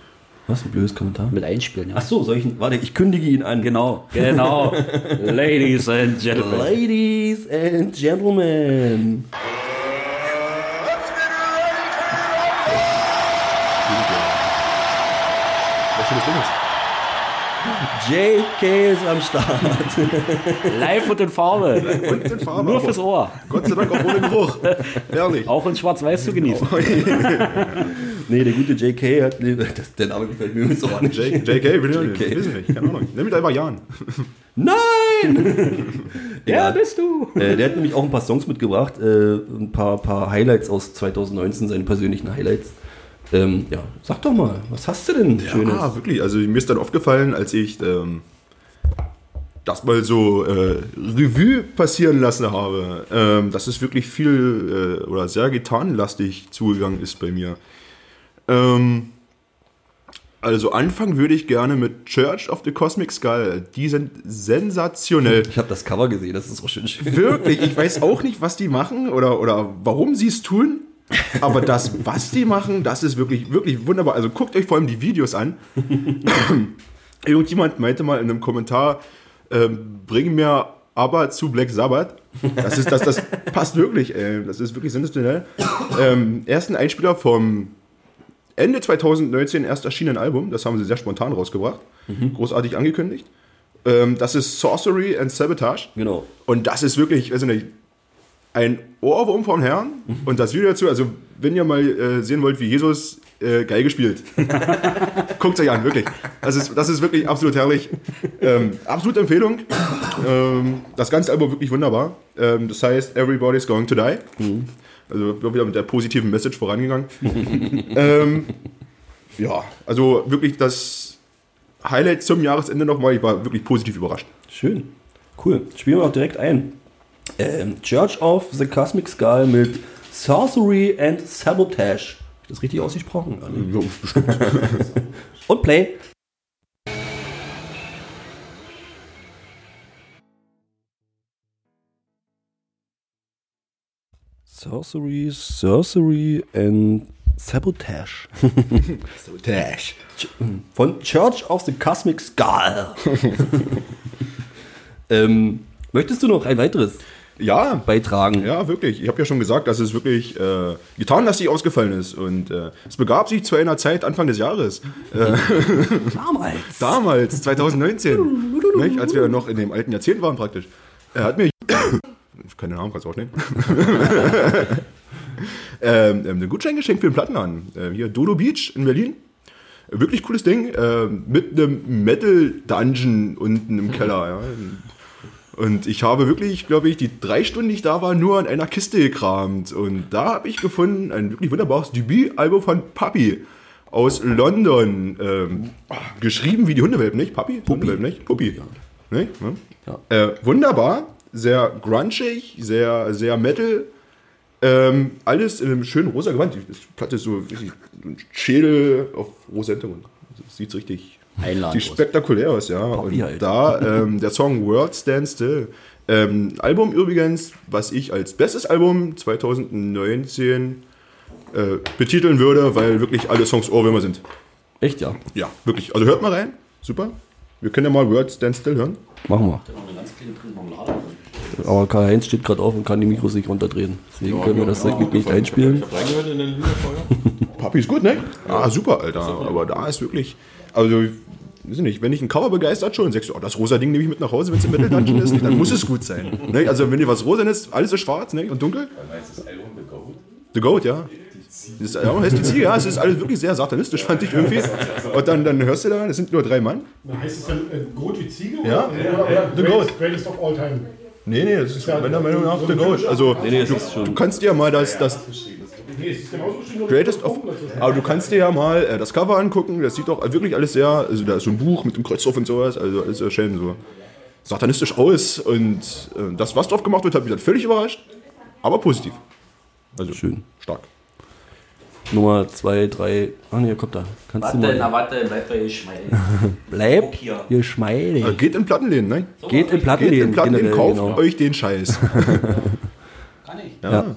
Was, ein blödes Kommentar? Mit einspielen, ja. Ach so, soll ich, warte, ich kündige ihn an. Genau, genau. Ladies and Gentlemen. Ladies and Gentlemen. Was schönes Ding ist. JK ist am Start. Live und in Farbe. Und in Farbe. Nur fürs Ohr. Gott sei Dank auch ohne Geruch. Ehrlich. Auch in Schwarz-Weiß zu genießen. Nee, der gute JK hat. nee, Das, der Name gefällt mir übrigens auch nicht. J, JK, will ich nicht. JK. Wissen nicht, keine Ahnung. Nimm mit einfach Jan. Nein! Ja, Ja, bist du. äh, der hat nämlich auch ein paar Songs mitgebracht, äh, ein paar, paar Highlights aus 2019, seine persönlichen Highlights. Ähm, ja, sag doch mal, was hast du denn Schönes? Ja, wirklich. Also mir ist dann aufgefallen, als ich ähm, das mal so äh, Revue passieren lassen habe, ähm, dass es wirklich viel äh, oder sehr gitarrenlastig zugegangen ist bei mir. Ähm, also anfangen würde ich gerne mit Church of the Cosmic Skull. Die sind sensationell. Ich habe das Cover gesehen, das ist auch schön schön. Wirklich, ich weiß auch nicht, was die machen oder, oder warum sie es tun. Aber das, was die machen, das ist wirklich, wirklich wunderbar. Also guckt euch vor allem die Videos an. Irgendjemand meinte mal in einem Kommentar, ähm, bring mir aber zu Black Sabbath. Das, ist, das, das passt wirklich, ey. Das ist wirklich sensationell. Ähm, ersten Einspieler vom Ende 2019 erst erschienenen Album. Das haben sie sehr spontan rausgebracht. Großartig angekündigt. Ähm, das ist Sorcery and Sabotage. Genau. Und das ist wirklich, weiß ich nicht, ein Ohrwurm vom Herrn. Und das Video dazu, also wenn ihr mal äh, sehen wollt, wie Jesus äh, Geige spielt, guckt euch an, wirklich. Das ist, das ist wirklich absolut herrlich. Ähm, absolute Empfehlung. Ähm, das ganze Album wirklich wunderbar. Ähm, das heißt, Everybody's Going to Die. Also wir wieder mit der positiven Message vorangegangen. ähm, ja, also wirklich das Highlight zum Jahresende nochmal. Ich war wirklich positiv überrascht. Schön. Cool. Spielen wir auch direkt ein. Ähm, Church of the Cosmic Skull mit Sorcery and Sabotage. Das richtig ausgesprochen? Ja? Und Play. Sorcery, Sorcery and Sabotage. Dash. Von Church of the Cosmic Skull. ähm, möchtest du noch ein weiteres Ja, beitragen? Ja, wirklich. Ich habe ja schon gesagt, dass es wirklich äh, gitarrenlastig ausgefallen ist. Und äh, es begab sich zu einer Zeit Anfang des Jahres. Äh, Damals. damals, 2019, nicht, als wir noch in dem alten Jahrzehnt waren praktisch. Er hat mir... Ich kann den Namen ganz aufnehmen. ähm, ähm, einen Gutschein geschenkt für den Plattenladen. Äh, hier Dodo Beach in Berlin. Wirklich cooles Ding. Äh, mit einem Metal-Dungeon unten im Keller. Ja. Und ich habe wirklich, glaube ich, die drei Stunden, die ich da war, nur an einer Kiste gekramt. Und da habe ich gefunden ein wirklich wunderbares Debütalbum von Puppy aus London. Ähm, geschrieben wie die Hundewelpen, nicht? Puppy? Hundewelpen, nicht? Puppy. Nicht? Ne? Ja. Äh, wunderbar, sehr grunchig, sehr, sehr Metal. Ähm, alles in einem schönen rosa Gewand. Die Platte ist so richtig Schädel auf rosa Hintergrund. Das sieht richtig Einladend sieht aus. spektakulär aus, ja. Poppy Und halt. da ähm, der Song World Stand Still. Ähm, Album übrigens, was ich als bestes Album 2019 äh, betiteln würde, weil wirklich alle Songs Ohrwürmer sind. Echt, ja. Ja, wirklich. Also hört mal rein. Super. Wir können ja mal World Stand Still hören. Machen wir. Aber Karl-Heinz steht gerade auf und kann die Mikros nicht runterdrehen. Deswegen können wir das direkt nicht einspielen. Ich habe reingehört in den. Papi ist gut, ne? Ah, super, Alter. Aber da ist wirklich. Also, weiß ich nicht, wenn ich ein Cover begeistert schon, sagst du, oh, das rosa Ding nehme ich mit nach Hause, wenn es im Metal Dungeon ist, dann muss es gut sein. Ne? Also, wenn dir was rosa ist, alles ist schwarz ne? und dunkel. The Goat, ja. Das ist, ja, heißt die Ziege, ja, es ist alles wirklich sehr satanistisch, fand ich irgendwie. Und dann, dann hörst du da, es sind nur drei Mann. Na, heißt es dann äh, Goat wie Ziege? Ja. Oder, oder The Goat. Greatest of all time. Nee, nee, das ist meiner Meinung nach The Goat. Also, Nee, nee, du, du kannst dir mal das, das Nee, es ist genauso geschrieben. nur Greatest of. Aber du kannst dir ja mal äh, das Cover angucken. Das sieht doch wirklich alles sehr. Also da ist so ein Buch mit dem Kreuz drauf und sowas. Also alles sehr schön so satanistisch aus. Und äh, das, was drauf gemacht wird, hat mich dann völlig überrascht. Aber positiv. Also Schön. stark. Nummer 2, 3. Ah, nee, kommt da. Kannst du Warte, na mal. warte, bleib da geschmeidig. Bleib hier. hier Äh, geht in Plattenläden, ne? Geht in Geht Plattenläden. in Plattenläden, kauft genau. euch den Scheiß. Kann ich. Ja. Ja.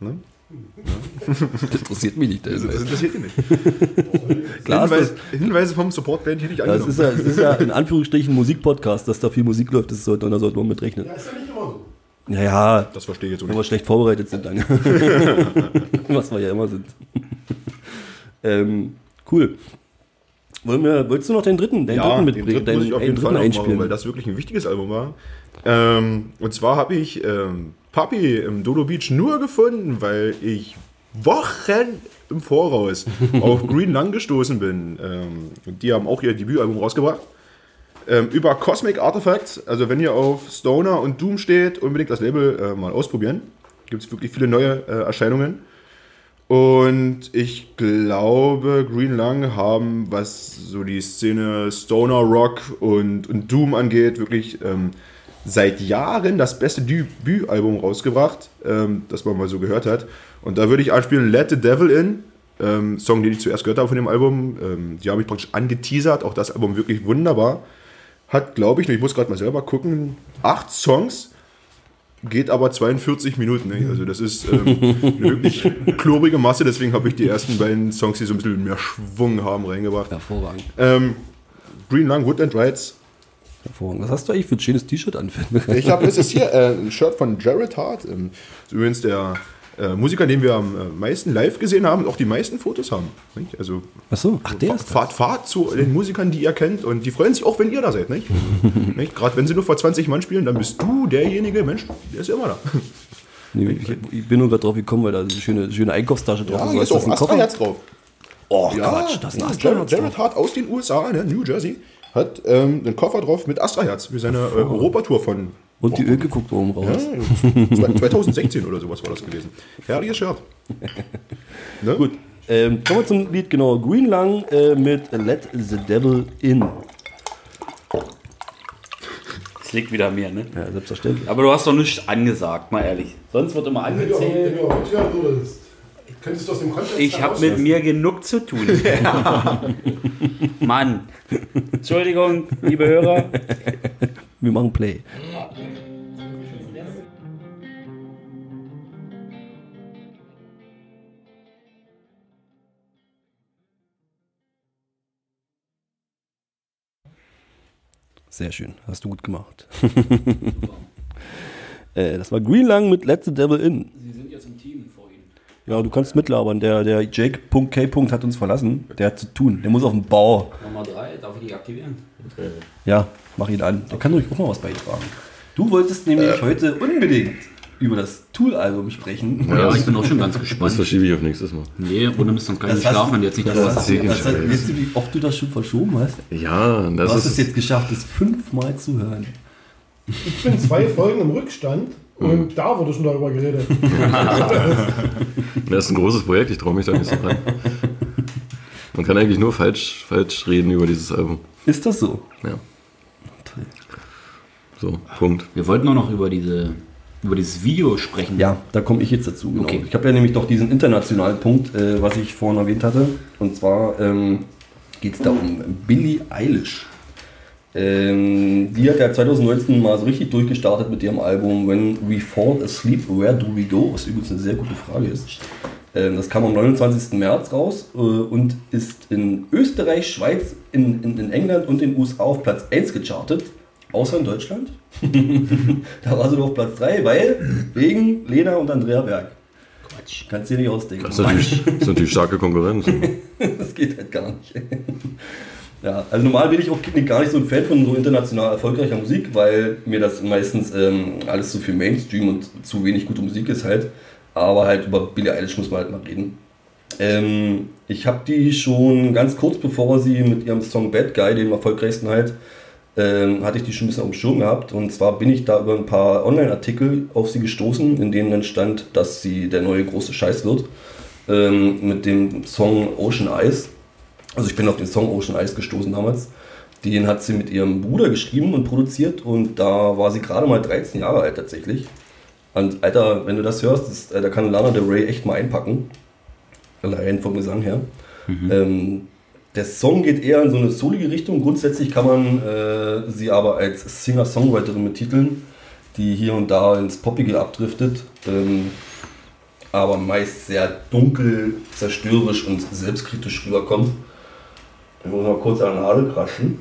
Ne? Das interessiert mich nicht. Das, Also. das interessiert ihn nicht. Klar, Hinweis, das, Hinweise vom Support werden hier nicht ja, angenommen. ist ja, es ist ja in Anführungsstrichen ein Musikpodcast, dass da viel Musik läuft, das sollte, da sollte man mitrechnen. Ja, ist ja nicht immer so. Naja, Das verstehe ich jetzt wenn wir schlecht vorbereitet sind, dann. Was wir ja immer sind. ähm, cool. Wollen wir, wolltest du noch den dritten, den dritten mitbringen? den dritten muss ich auf den jeden Fall dritten noch machen, weil das wirklich ein wichtiges Album war. Ähm, und zwar habe ich ähm, Papi im Dodo Beach nur gefunden, weil ich Wochen im Voraus auf Green Lung gestoßen bin. Ähm, die haben auch ihr Debütalbum rausgebracht. Ähm, über Cosmic Artifacts, also wenn ihr auf Stoner und Doom steht, unbedingt das Label äh, mal ausprobieren. Gibt es wirklich viele neue äh, Erscheinungen. Und ich glaube, Green Lung haben, was so die Szene Stoner Rock und, und Doom angeht, wirklich ähm, seit Jahren das beste Debütalbum rausgebracht, ähm, das man mal so gehört hat. Und da würde ich anspielen Let the Devil In, ähm, Song, den ich zuerst gehört habe von dem Album. Ähm, die habe ich praktisch angeteasert, auch das Album wirklich wunderbar. Hat, glaube ich, ich muss gerade mal selber gucken, acht Songs geht aber 42 Minuten. Ne? Also das ist ähm, eine wirklich klobige Masse, deswegen habe ich die ersten beiden Songs, die so ein bisschen mehr Schwung haben, reingebracht. Hervorragend. Ähm, Green Lung, Woodland Rides. Hervorragend. Was hast du eigentlich für ein schönes T-Shirt an? Ich habe, es ist hier äh, ein Shirt von Jared Hart. Ähm, ist übrigens der äh, Musiker, den wir am äh, meisten live gesehen haben und auch die meisten Fotos haben. Nicht? Also Achso, ach der ist fahrt, fahrt zu den Musikern, die ihr kennt und die freuen sich auch, wenn ihr da seid. Nicht? nicht? Gerade wenn sie nur vor 20 Mann spielen, dann bist du derjenige, Mensch, der ist immer da. Nee, ich, ich bin nur gerade drauf gekommen, weil da eine schöne, schöne Einkaufstasche drauf Ja, ist. hier ist auch ein Koffer? Drauf. Oh, Ja, Quatsch, das ist ja, ein Astra Jared, Jared Hart aus den USA, ne, New Jersey, hat ähm, einen Koffer drauf mit Astra-Herz für seine äh, Europatour von Und die Öke guckt oben raus. ja, 2016 oder sowas war das gewesen. Herrliches Shirt. Ne? Gut, ähm, kommen wir zum Lied, genau. Green Lung äh, mit Let the Devil In. Es liegt wieder an mir, ne? Ja, selbstverständlich. Aber du hast doch nichts angesagt, mal ehrlich. Sonst wird immer angezählt. du auch mithören würdest, könntest du aus dem Kontext Ich habe mit mir genug zu tun. Mann. Entschuldigung, liebe Hörer. Wir machen Play. Sehr schön, hast du gut gemacht. äh, das war Green Lung mit Let the Devil In. Sie sind jetzt im Team. Ja, du kannst mitlabern. Der, der Jake.K. hat uns verlassen. Der hat zu tun. Der muss auf den Bau. Nummer 3, darf ich die aktivieren? Ja, mach ihn an. Der kann ruhig auch mal was beitragen. Du wolltest nämlich heute unbedingt über das Tool-Album sprechen. Ja, ich bin auch schon ganz Das gespannt. verschiebe ich auf nächstes Mal. Nee, ohne Mist, dann kann ich hast schlafen, du- wenn du jetzt nicht das das hast du, das, Scheiß. weißt du, wie oft du das schon verschoben hast? Ja, Du das hast es jetzt geschafft, es fünfmal zu hören. Ich bin zwei Folgen im Rückstand und da wurde schon darüber geredet. Das ist ein großes Projekt, ich traue mich da nicht so rein. Man kann eigentlich nur falsch, falsch reden über dieses Album. Ist das so? Ja, Toll. so, Punkt. Wir wollten nur noch über, diese, über dieses Video sprechen. Ja, da komme ich jetzt dazu. Genau. Okay. Ich habe ja nämlich doch diesen internationalen Punkt, äh, was ich vorhin erwähnt hatte. Und zwar ähm, geht es da um Billie Eilish. Ähm, die hat ja 2019 mal so richtig durchgestartet mit ihrem Album When We Fall Asleep, Where Do We Go? Was übrigens eine sehr gute Frage ist. Ähm, das kam am 29. März raus äh, und ist in Österreich, Schweiz, in, in, in England und den USA auf Platz 1 gechartet. Außer in Deutschland. da war sie nur auf Platz 3, weil wegen Lena und Andrea Berg. Quatsch. Kannst du dir nicht ausdenken. Das ist natürlich, das ist natürlich starke Konkurrenz. Das geht halt gar nicht. Ja, also normal bin ich auch gar nicht so ein Fan von so international erfolgreicher Musik, weil mir das meistens ähm, alles zu viel Mainstream und zu wenig gute Musik ist halt. Aber halt über Billie Eilish muss man halt mal reden. Ähm, ich habe die schon ganz kurz bevor sie mit ihrem Song Bad Guy, dem erfolgreichsten halt, ähm, hatte ich die schon ein bisschen auf dem Schirm gehabt. Und zwar bin ich da über ein paar Online-Artikel auf sie gestoßen, in denen dann stand, dass sie der neue große Scheiß wird. Ähm, mit dem Song Ocean Eyes. Also ich bin auf den Song Ocean Eyes gestoßen damals. Den hat sie mit ihrem Bruder geschrieben und produziert und da war sie gerade mal 13 Jahre alt tatsächlich. Und Alter, wenn du das hörst, das, äh, da kann Lana Del Rey echt mal einpacken. Allein vom Gesang her. Ähm, der Song geht eher in so eine solige Richtung. Grundsätzlich kann man äh, sie aber als Singer-Songwriterin betiteln, die hier und da ins Poppige abdriftet. Ähm, aber meist sehr dunkel, zerstörerisch und selbstkritisch rüberkommt. Ich muss mal kurz an Nadel kraschen.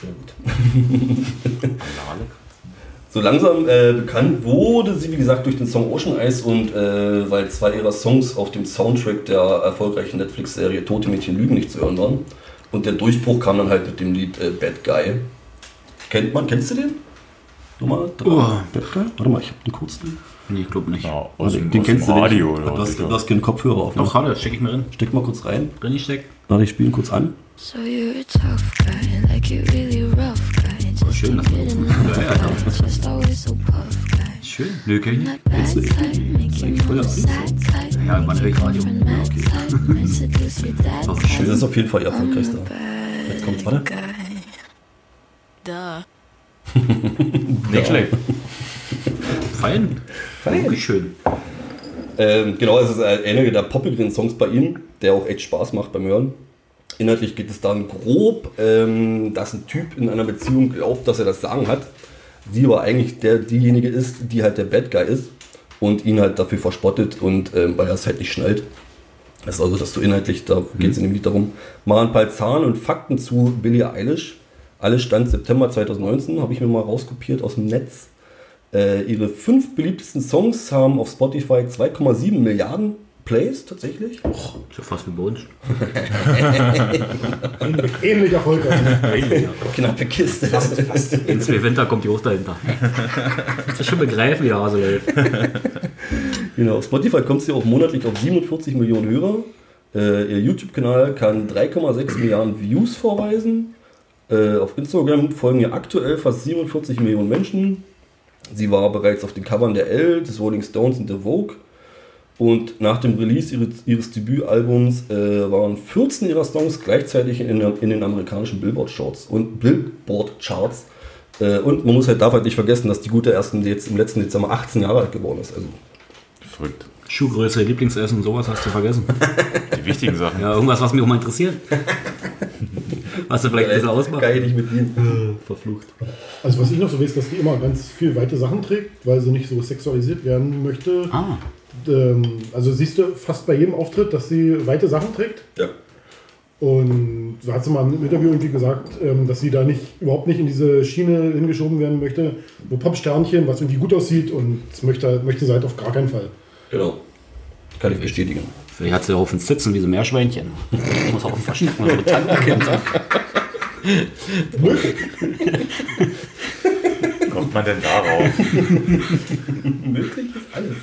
Sehr gut. So langsam äh, bekannt wurde sie, wie gesagt, durch den Song Ocean Eyes und äh, weil zwei ihrer Songs auf dem Soundtrack der erfolgreichen Netflix-Serie Tote Mädchen Lügen nicht zu hören waren. Und der Durchbruch kam dann halt mit dem Lied äh, Bad Guy. Kennt man, kennst du den? Nummer 3. Oh. Bad Guy? Warte mal, ich hab den kurz. Nee, ich glaube nicht. Ja, aus dem, den aus kennst dem du Radio. nicht. Oder Du hast, du hast keinen Kopfhörer auf. ne? Doch, hat er, steck ich mir rein. Steck mal kurz rein. Drin steckt. Warte, ich spiele ihn kurz an. So you're a tough guy, like you really rough guy. Just schön, can't dass man das so guy. Just always so puff guy. Schön. Nö, kenn ich nicht. Not bad type, make you voll der type. Ja, höre ich Radio? Your dad Ach, type. Das ist auf jeden Fall ihr I'm erfolgreichster. a bad Jetzt kommt's, warte. Duh. Nicht schlecht. Fein. Wirklich schön. Ähm, genau, es ist einer der poppigeren Songs bei ihm, der auch echt Spaß macht beim Hören. Inhaltlich geht es dann grob, ähm, dass ein Typ in einer Beziehung glaubt, dass er das Sagen hat. Sie aber eigentlich der, diejenige ist, die halt der Bad Guy ist und ihn halt dafür verspottet und ähm, weil er es halt nicht schnallt. Das ist also das so inhaltlich, da geht es in dem Lied darum. Mal ein paar Zahlen und Fakten zu Billie Eilish. Alles stand September 2019, habe ich mir mal rauskopiert aus dem Netz. Äh, ihre fünf beliebtesten Songs haben auf Spotify 2,7 Milliarden Plays tatsächlich. Ist ja fast wie bei uns. Ähnlich erfolgreich. Knappe Kiste. In zwei Winter kommt die hoch dahinter. Kannst du schon begreifen, wie der Hase läuft. Genau, auf Spotify kommt sie auch monatlich auf 47 Millionen Hörer. Äh, ihr YouTube-Kanal kann 3,6 Milliarden Views vorweisen. Äh, auf Instagram folgen ihr aktuell fast 47 Millionen Menschen. Sie war bereits auf den Covern der Elle, des Rolling Stones und der Vogue. Und nach dem Release ihres, ihres Debütalbums äh, waren 14 ihrer Songs gleichzeitig in, in den amerikanischen Billboard-Charts und Billboard-Charts. Äh, und man muss halt darf halt nicht vergessen, dass die gute erst im- jetzt im letzten Dezember 18 Jahre alt geworden ist. Also Verrückt. Schuhgröße, Lieblingsessen, sowas hast du vergessen. Die wichtigen Sachen. Ja, irgendwas, was mich auch mal interessiert. Was du vielleicht ein bisschen ausmacht. Geil, nicht mit ihnen. Verflucht. Also was ich noch so weiß, dass die immer ganz viel weite Sachen trägt, weil sie nicht so sexualisiert werden möchte. Ah, Ähm, also siehst du fast bei jedem Auftritt, dass sie weite Sachen trägt. Ja. Und so hat sie mal im Interview irgendwie gesagt, ähm, dass sie da nicht überhaupt nicht in diese Schiene hingeschoben werden möchte, wo Popsternchen, was irgendwie gut aussieht und das möchte, möchte sie halt auf gar keinen Fall. Genau. Kann ich bestätigen. Vielleicht hat sie auf den Sitzen diese Meerschweinchen. Muss auch verstecken, total erkennt. Kommt man denn darauf? Möglich ist alles.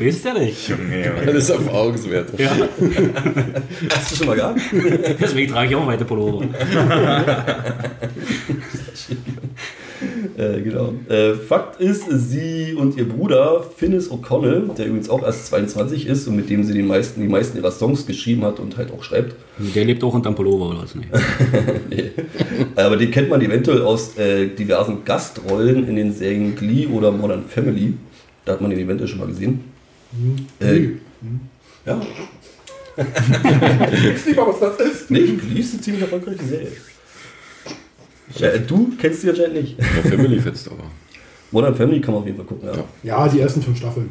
Weißt du nicht? Junge, Junge. Alles auf Augenswert. Ja, Hast du schon mal gehabt? deswegen trage ich auch weite Pullover. äh, genau. Äh, Fakt ist, sie und ihr Bruder Finnis O'Connell, der übrigens auch erst 22 ist und mit dem sie die meisten, die meisten ihrer Songs geschrieben hat und halt auch schreibt. Der lebt auch unterm Pullover oder was nicht? Nee. Aber den kennt man eventuell aus äh, diversen Gastrollen in den Serien Glee oder Modern Family. Da hat man den eventuell schon mal gesehen. Äh, ja. Ich weiß nicht mal, was das ist. Nee, Glee ist eine ziemlich erfolgreiche Serie. Ja, du kennst sie anscheinend nicht. Ja, Family fetzt aber. Modern Family kann man auf jeden Fall gucken, ja. Ja, die ersten fünf Staffeln.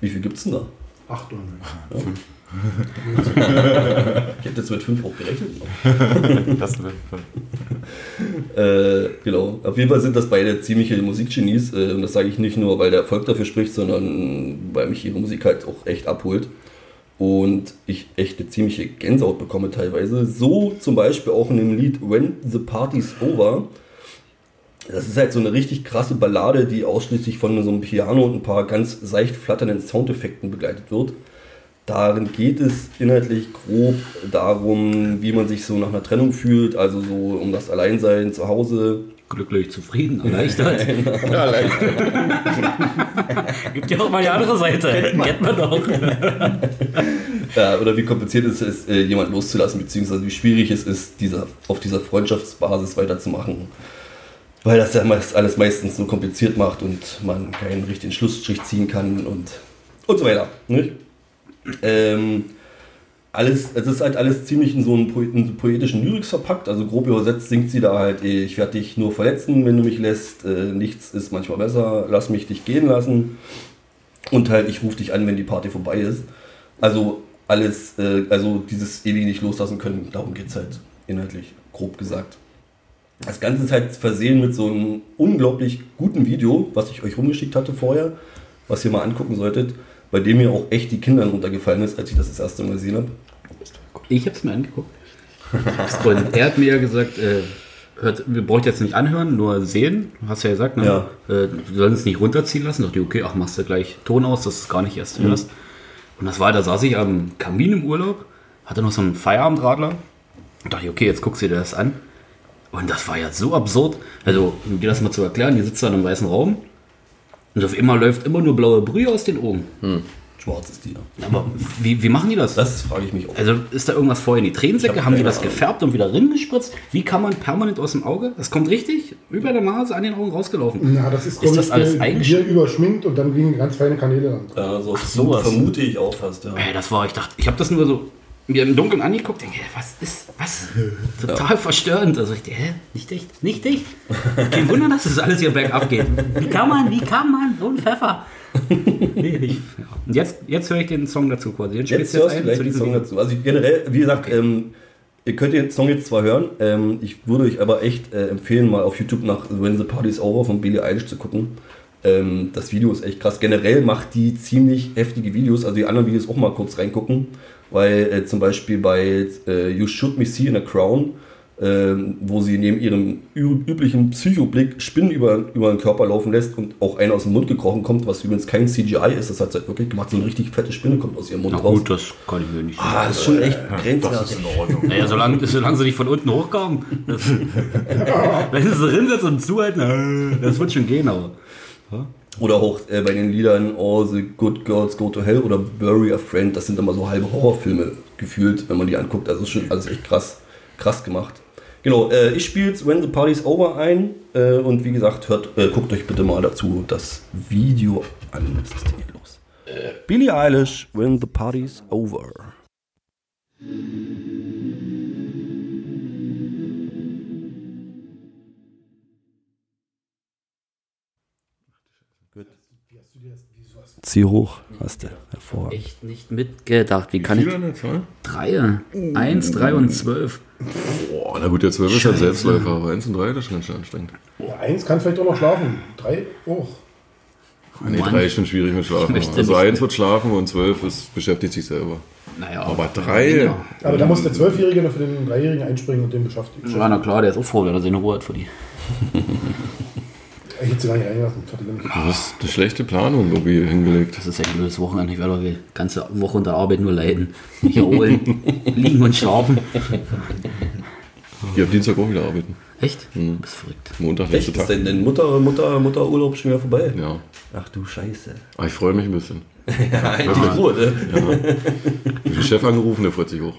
Wie viel gibt's denn da? Acht oder neun. Ich hätte jetzt mit fünf auch gerechnet. Das wird Äh, genau. Auf jeden Fall sind das beide ziemliche Musikgenies. Äh, und das sage ich nicht nur, weil der Erfolg dafür spricht, sondern weil mich ihre Musik halt auch echt abholt. Und ich echt eine ziemliche Gänsehaut bekomme teilweise. So zum Beispiel auch in dem Lied When the Party's Over. Das ist halt so eine richtig krasse Ballade, die ausschließlich von so einem Piano und ein paar ganz seicht flatternden Soundeffekten begleitet wird. Darin geht es inhaltlich grob darum, wie man sich so nach einer Trennung fühlt, also so um das Alleinsein zu Hause. Glücklich, zufrieden, erleichtert. Ja, leicht. Gibt ja auch mal die andere Seite. Kennt man doch. Ja, oder wie kompliziert es ist, äh, jemanden loszulassen, beziehungsweise wie schwierig es ist, dieser, auf dieser Freundschaftsbasis weiterzumachen. Weil das ja meist, alles meistens so kompliziert macht und man keinen richtigen Schlussstrich ziehen kann und, und so weiter. Nicht? Ähm, alles, es ist halt alles ziemlich in so einen, po in poetischen Lyrics verpackt. Also grob übersetzt singt sie da halt, ich werde dich nur verletzen, wenn du mich lässt. Äh, nichts ist manchmal besser, lass mich dich gehen lassen. Und halt, ich rufe dich an, wenn die Party vorbei ist. Also alles, äh, also dieses ewig nicht loslassen können, darum geht es halt inhaltlich, grob gesagt. Das Ganze ist halt versehen mit so einem unglaublich guten Video, was ich euch rumgeschickt hatte vorher, was ihr mal angucken solltet, bei dem mir auch echt die Kinder runtergefallen ist, als ich das das erste Mal gesehen habe. Ich habe es mir angeguckt. Und er hat mir ja gesagt, äh, hört, wir braucht jetzt nicht anhören, nur sehen. Hast du ja gesagt, ne? Ja. Äh, du sollst es nicht runterziehen lassen. Dachte ich, okay, ach, machst du gleich Ton aus, dass du es gar nicht erst hörst. Und das war, da saß ich am Kamin im Urlaub, hatte noch so einen Feierabendradler. Und dachte ich, okay, jetzt guckst du dir das an. Und das war ja so absurd. Also, um dir das mal zu erklären, die sitzt da in einem weißen Raum. Und auf einmal läuft immer nur blaue Brühe aus den Augen. Schwarz ist die. ja. Aber wie, wie machen die das? Das frage ich mich auch. Also ist da irgendwas vorher in die Tränensäcke? Hab Haben die das Ahnung. gefärbt und wieder gespritzt? Wie kann man permanent aus dem Auge? Das kommt richtig über der Nase an den Augen rausgelaufen. Na, das ist, Ist das alles eingeschminkt? hier überschminkt und dann liegen ganz feine Kanäle dran. Ja, so sowas. vermute ich auch fast, ja. Ey, das war, ich dachte, ich habe das nur so mir im Dunkeln angeguckt, denke, was ist, was? Total verstörend. Also ich dachte, hä, nicht dicht, nicht dicht. Kein Wunder, dass das alles hier bergab geht. Wie kann man, wie kann man, so ein Pfeffer? Nee, ich, ja. Und jetzt, jetzt höre ich den Song dazu quasi. Den Jetzt du gleich zu den diesem Song dazu. Also generell, wie gesagt, ähm, ihr könnt den Song jetzt zwar hören, ähm, ich würde euch aber echt äh, empfehlen, mal auf YouTube nach When the Party's Over von Billie Eilish zu gucken. Ähm, das Video ist echt krass. Generell macht die ziemlich heftige Videos, also die anderen Videos auch mal kurz reingucken, weil äh, zum Beispiel bei äh, You Should Me See in a Crown, ähm, wo sie neben ihrem üblichen Psychoblick Spinnen über, über den Körper laufen lässt und auch einer aus dem Mund gekrochen kommt, was übrigens kein CGI ist, das hat sie halt wirklich gemacht, so eine richtig fette Spinne kommt aus ihrem Mund Na raus. gut, das kann ich mir nicht Ah, das ist schon echt Das grenzwertig. ist in Ordnung. Naja, solange, solange sie nicht von unten hochkommen. Das, wenn sie so hinsetzt und zuhalten, äh, das wird schon gehen, aber. Oder auch äh, bei den Liedern All the Good Girls Go to Hell oder Bury a Friend, das sind immer so halbe Horrorfilme gefühlt, wenn man die anguckt. Also ist schon alles echt krass, krass gemacht. Genau, äh, ich spiele jetzt When the Party's Over ein äh, und wie gesagt, hört, äh, guckt euch bitte mal dazu das Video an. Was ist denn hier los? Billie Eilish, When the Party's Over. Zieh hoch, hast du. Hervorragend. Echt nicht mitgedacht. Wie kann ich. Drei. Eins, drei und zwölf. Boah, na gut, der 12 ist halt Selbstläufer, aber 1 und 3, das ist ganz schön anstrengend. Ja, eins kann vielleicht auch noch schlafen. Drei auch. Ah, Nee, Mann. 3 ist schon schwierig mit Schlafen. Also 1 wird schlafen und 12 ist, beschäftigt sich selber. Naja, Aber drei? Ja. Aber da muss der Zwölfjährige noch für den Dreijährigen einspringen und den beschäftigen. ja, na klar, der ist auch froh, wenn er seine Ruhe hat für die. Ich hätte sie gar nicht reingelassen. Das ich hast eine schlechte Planung irgendwie hingelegt. Das ist ja ein blödes Wochenende. Ich werde die ganze Woche unter Arbeit nur leiden. Mich erholen, liegen und schlafen. Die am Dienstag auch wieder arbeiten. Echt? Du bist verrückt. Montag, Echt? letzter Ist Tag. denn dein Mutter, Mutter, Mutterurlaub schon wieder vorbei? Ja. Ach du Scheiße. Aber ich freue mich ein bisschen. Ja, endlich Ruhe, ne? Ich habe den Chef angerufen, der freut sich auch.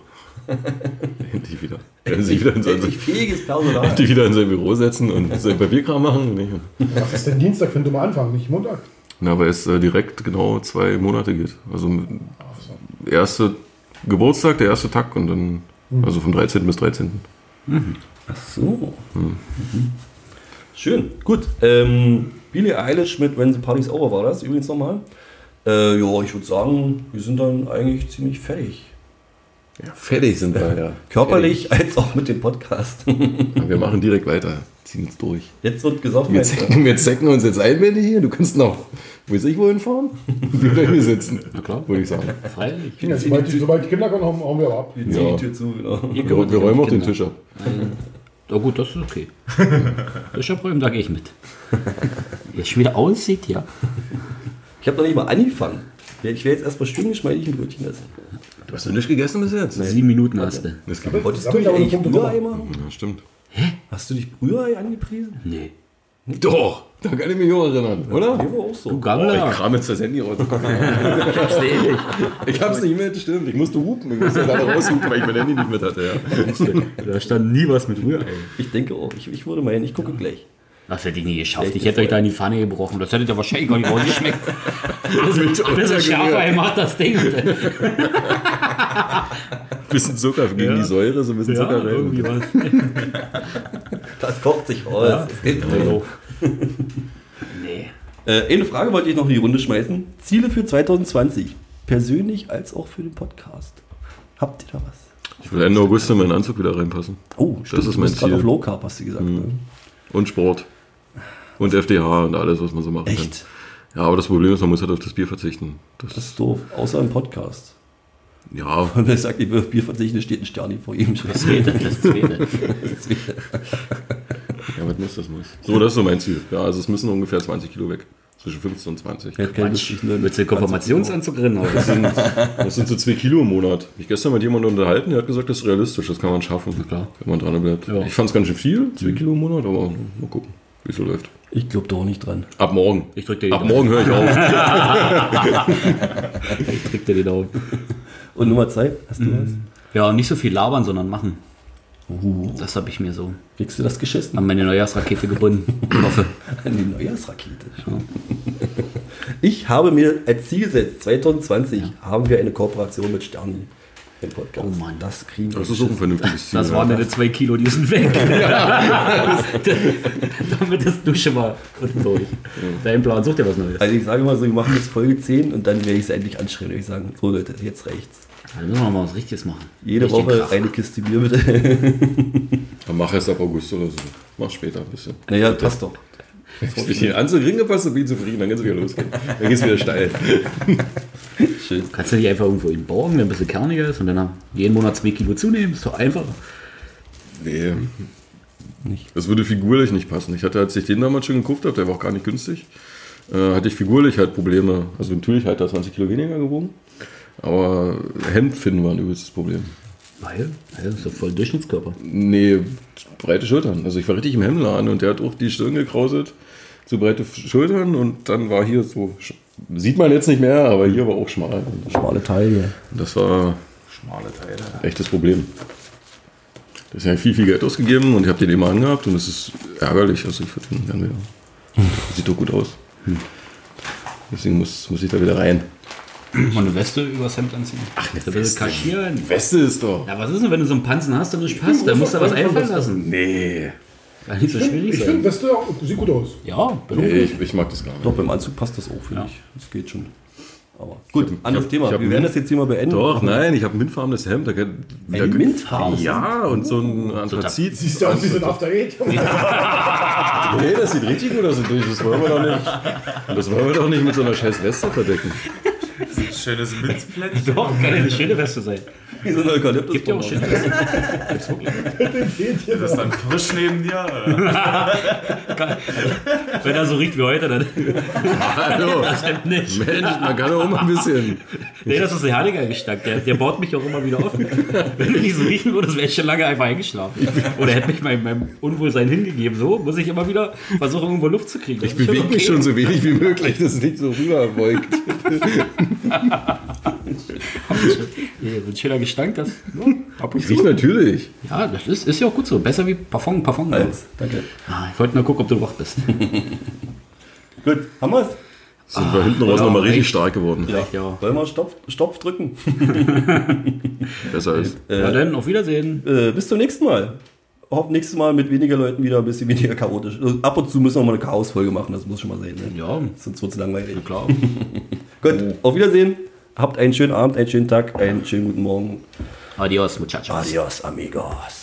Endlich wieder. Werden sich wieder in sein, Endlich fähiges Personal. endlich wieder in sein Büro setzen und sein Papierkram machen. Nee. Was ist denn Dienstag für ein dummer Anfang, nicht Montag? Na, weil es äh, direkt genau zwei Monate geht. Also erste Geburtstag, der erste Tag und dann, also vom 13. bis 13. Ach so. Mhm. Schön, gut. Ähm, Billie Eilish mit When the Party's Over war das übrigens nochmal. Äh, ja, ich würde sagen, wir sind dann eigentlich ziemlich fertig. Ja, fertig sind wir, ja. Körperlich als auch mit dem Podcast. Ja, wir machen direkt weiter. Ziehen jetzt durch. Jetzt wird gesoffen. Wir zecken, wir zecken uns jetzt ein, Benny, hier. Du kannst noch, weiß ich wohin fahren? Wir bleiben hier sitzen. Na klar. Würde ich sagen. Freilich. Ja, sobald, die, sobald die Kinder kommen, hauen, wir aber ab. Wir ziehen Ja. die Tür zu, genau. Wir, wir räumen auch den. Tisch ab. Ja gut, das ist okay. Tisch abräumen, da gehe ich mit. Jetzt schon wieder aussieht, ja. Ich habe noch nicht mal angefangen. Ich werde jetzt erstmal stündengeschmeidig ein Brötchen essen. Du hast noch nicht gegessen bis jetzt? Sieben Minuten hast du. Das geht. Wolltest du aber eigentlich eine Punkte Rührei drüber. machen? Ja, stimmt. Hast du dich Rührei angepriesen? Nee. Doch, da kann ich mich auch erinnern, oder? Mir war auch so. Du Oh, ich Gammler. kram jetzt das Handy raus. Ich hab's nicht. Ich hab's nicht mit, stimmt. Ich musste hupen. Ich musste gerade raushupen, weil ich mein Handy nicht mit hatte. Ja. Da stand nie was mit Rührei. Ich denke auch. Ich, ich würde meinen, ich gucke gleich. Das hätte ich nie geschafft. Ich hätte euch da in die Pfanne gebrochen. Das hättet ihr wahrscheinlich gar nicht rausgeschmeckt. Bisschen, bisschen schärfer gemacht das Ding. Bisschen Zucker gegen die Säure, so ein bisschen Zucker rein. irgendwie was. Das kocht sich aus. Das geht Also, nee. Äh, eine Frage wollte ich noch in die Runde schmeißen. Ziele für 2020. Persönlich als auch für den Podcast. Habt ihr da was? Ich will Ende August in meinen Anzug wieder reinpassen. Oh, stimmt. ist du mein Ziel. auf Low Carb, hast du gesagt. Ne? Und Sport. Und FDH und alles, was man so machen Echt? kann. Ja, aber das Problem ist, man muss halt auf das Bier verzichten. Das, Das ist doof. Außer im Podcast. ja, Und wer sagt, ich will auf Bier verzichten, steht ein Sterni vor ihm. Das zweite, das zweite. ja, was muss, das muss. So, das ist so mein Ziel. Ja, also es müssen ungefähr 20 Kilo weg. Zwischen 15 und 20. Wer kennt es sich nur? Willst du den Konfirmationsanzug rennen? Das sind, das sind so 2 Kilo im Monat. Ich gestern mit jemandem unterhalten, der hat gesagt, das ist realistisch, das kann man schaffen. klar. Wenn man dran bleibt. Ja. Ich fand es ganz schön viel, 2 Kilo im Monat, aber mal gucken, wie es so läuft. Ich glaube doch nicht dran. Ab morgen. Ich drück dir die Ab morgen höre ich auf. Ich drück dir die Daumen. Und Nummer zwei, hast du was? Ja, nicht so viel labern, sondern machen. Uh, Das habe ich mir so kriegst du das geschissen? an meine Neujahrsrakete gebunden. Ich hoffe. An die Neujahrsrakete. Ich habe mir als Ziel gesetzt, 2020 haben wir eine Kooperation mit Sterni im Podcast. Oh Mann. das kriegen wir. Das ist auch ein vernünftiges Ziel. Das ja. waren deine zwei Kilo, die sind weg. Damit ist du schon mal unten durch. Dein Plan, such dir was Neues. Also ich sage mal so, wir machen jetzt Folge 10 und dann werde ich es endlich anschreiben und ich sagen, so Leute, jetzt reicht's. Dann müssen wir mal was Richtiges machen. Jede Richtig Woche Kraft. eine Kiste Bier bitte. Dann mach erst ab August oder so. Mach später ein bisschen. naja, passt doch. Wenn ich den Anzug ringe, passt du bin zufrieden, dann kannst du wieder losgehen. Dann geht's wieder steil. Schön. Kannst du nicht einfach irgendwo ihn borgen, der ein bisschen kerniger ist und dann jeden Monat zwei Kilo zunehmen? Ist doch einfach. Nee. Das würde figurlich nicht passen. Ich hatte, als ich den damals schon gekauft habe, der war auch gar nicht günstig, äh, hatte ich figurlich halt Probleme. Also natürlich halt da 20 Kilo weniger gewogen. Aber Hemd finden war ein übelstes Problem. Weil, ja, das ist doch voll Durchschnittskörper. Nee, breite Schultern. Also ich war richtig im Hemdladen und der hat auch die Stirn gekrauselt, so breite Schultern und dann war hier so, sieht man jetzt nicht mehr, aber hier war auch schmal. Schmale Taille. Das war Schmale Teile. echtes Problem. Deswegen habe ich viel, viel Geld ausgegeben und ich habe den immer angehabt und das ist ärgerlich. Also ich würde den gerne wieder. Sieht doch gut aus. Deswegen muss, muss ich da wieder rein. Und eine Weste übers Hemd anziehen. Ach, eine Weste. kaschieren. Weste ist doch. Ja, was ist denn, wenn du so einen Panzen hast, der nicht passt? Da musst du was einfallen lassen. Nee. Kann nicht so schwierig Ich finde, Weste sieht gut aus. Ja, bin nee ich, ich mag das gar nicht. Doch, beim Anzug passt das auch, finde Ja. ich. Das geht schon. Aber gut, hab- anderes ich Thema. hab Wir werden das jetzt hier mal beenden. Doch, nein, ich habe ein mintfarbenes Hemd. Da kann, da Ein mintfarbenes Ja, und so ein Anthrazit. Siehst du aus wie so ein After Eight? Nee, das sieht richtig gut aus. und Das wollen wir doch nicht. Und das wollen wir doch nicht mit so einer scheiß Weste verdecken. Schönes Minzplättchen. Doch, kann ja eine schöne Weste sein. Wie so ein Eukalyptus. Gibt ja auch schöne wirklich. Das ist dann frisch neben dir. Wenn er so riecht wie heute, dann Hallo. das Hemd nicht. Mensch, man kann doch auch mal ein bisschen. Nee, das ist der Herdiger Gestank. Der, der baut mich auch immer wieder auf. Wenn du nicht so riechen würdest, wäre ich schon lange einfach eingeschlafen. Oder hätte mich meinem, meinem Unwohlsein hingegeben. So muss ich immer wieder versuchen, irgendwo Luft zu kriegen. Ich bewege mich schon so wenig wie möglich, dass es nicht so rüberbeugt. Ein schöner Gestank, das ja, ab und Riecht natürlich. Ja, das ist, ist ja auch gut so. Besser wie Parfum, Parfum. Eins. Danke. Ah, ich wollte nur gucken, ob du wach bist. Gut, haben wir's? Sind wir hinten raus ja, nochmal richtig echt. stark geworden. ja. Wollen wir Stopf, Stopf drücken? Besser ist. Ja, dann auf Wiedersehen. Äh, bis zum nächsten Mal. Hoff nächstes Mal mit weniger Leuten wieder ein bisschen weniger chaotisch. Also ab und zu müssen wir mal eine Chaos-Folge machen, das muss schon mal sein. Ne? Ja, Sonst wird es langweilig. klar. Gut, auf Wiedersehen. Habt einen schönen Abend, einen schönen Tag, einen schönen guten Morgen. Adios, muchachos. Adios, amigos.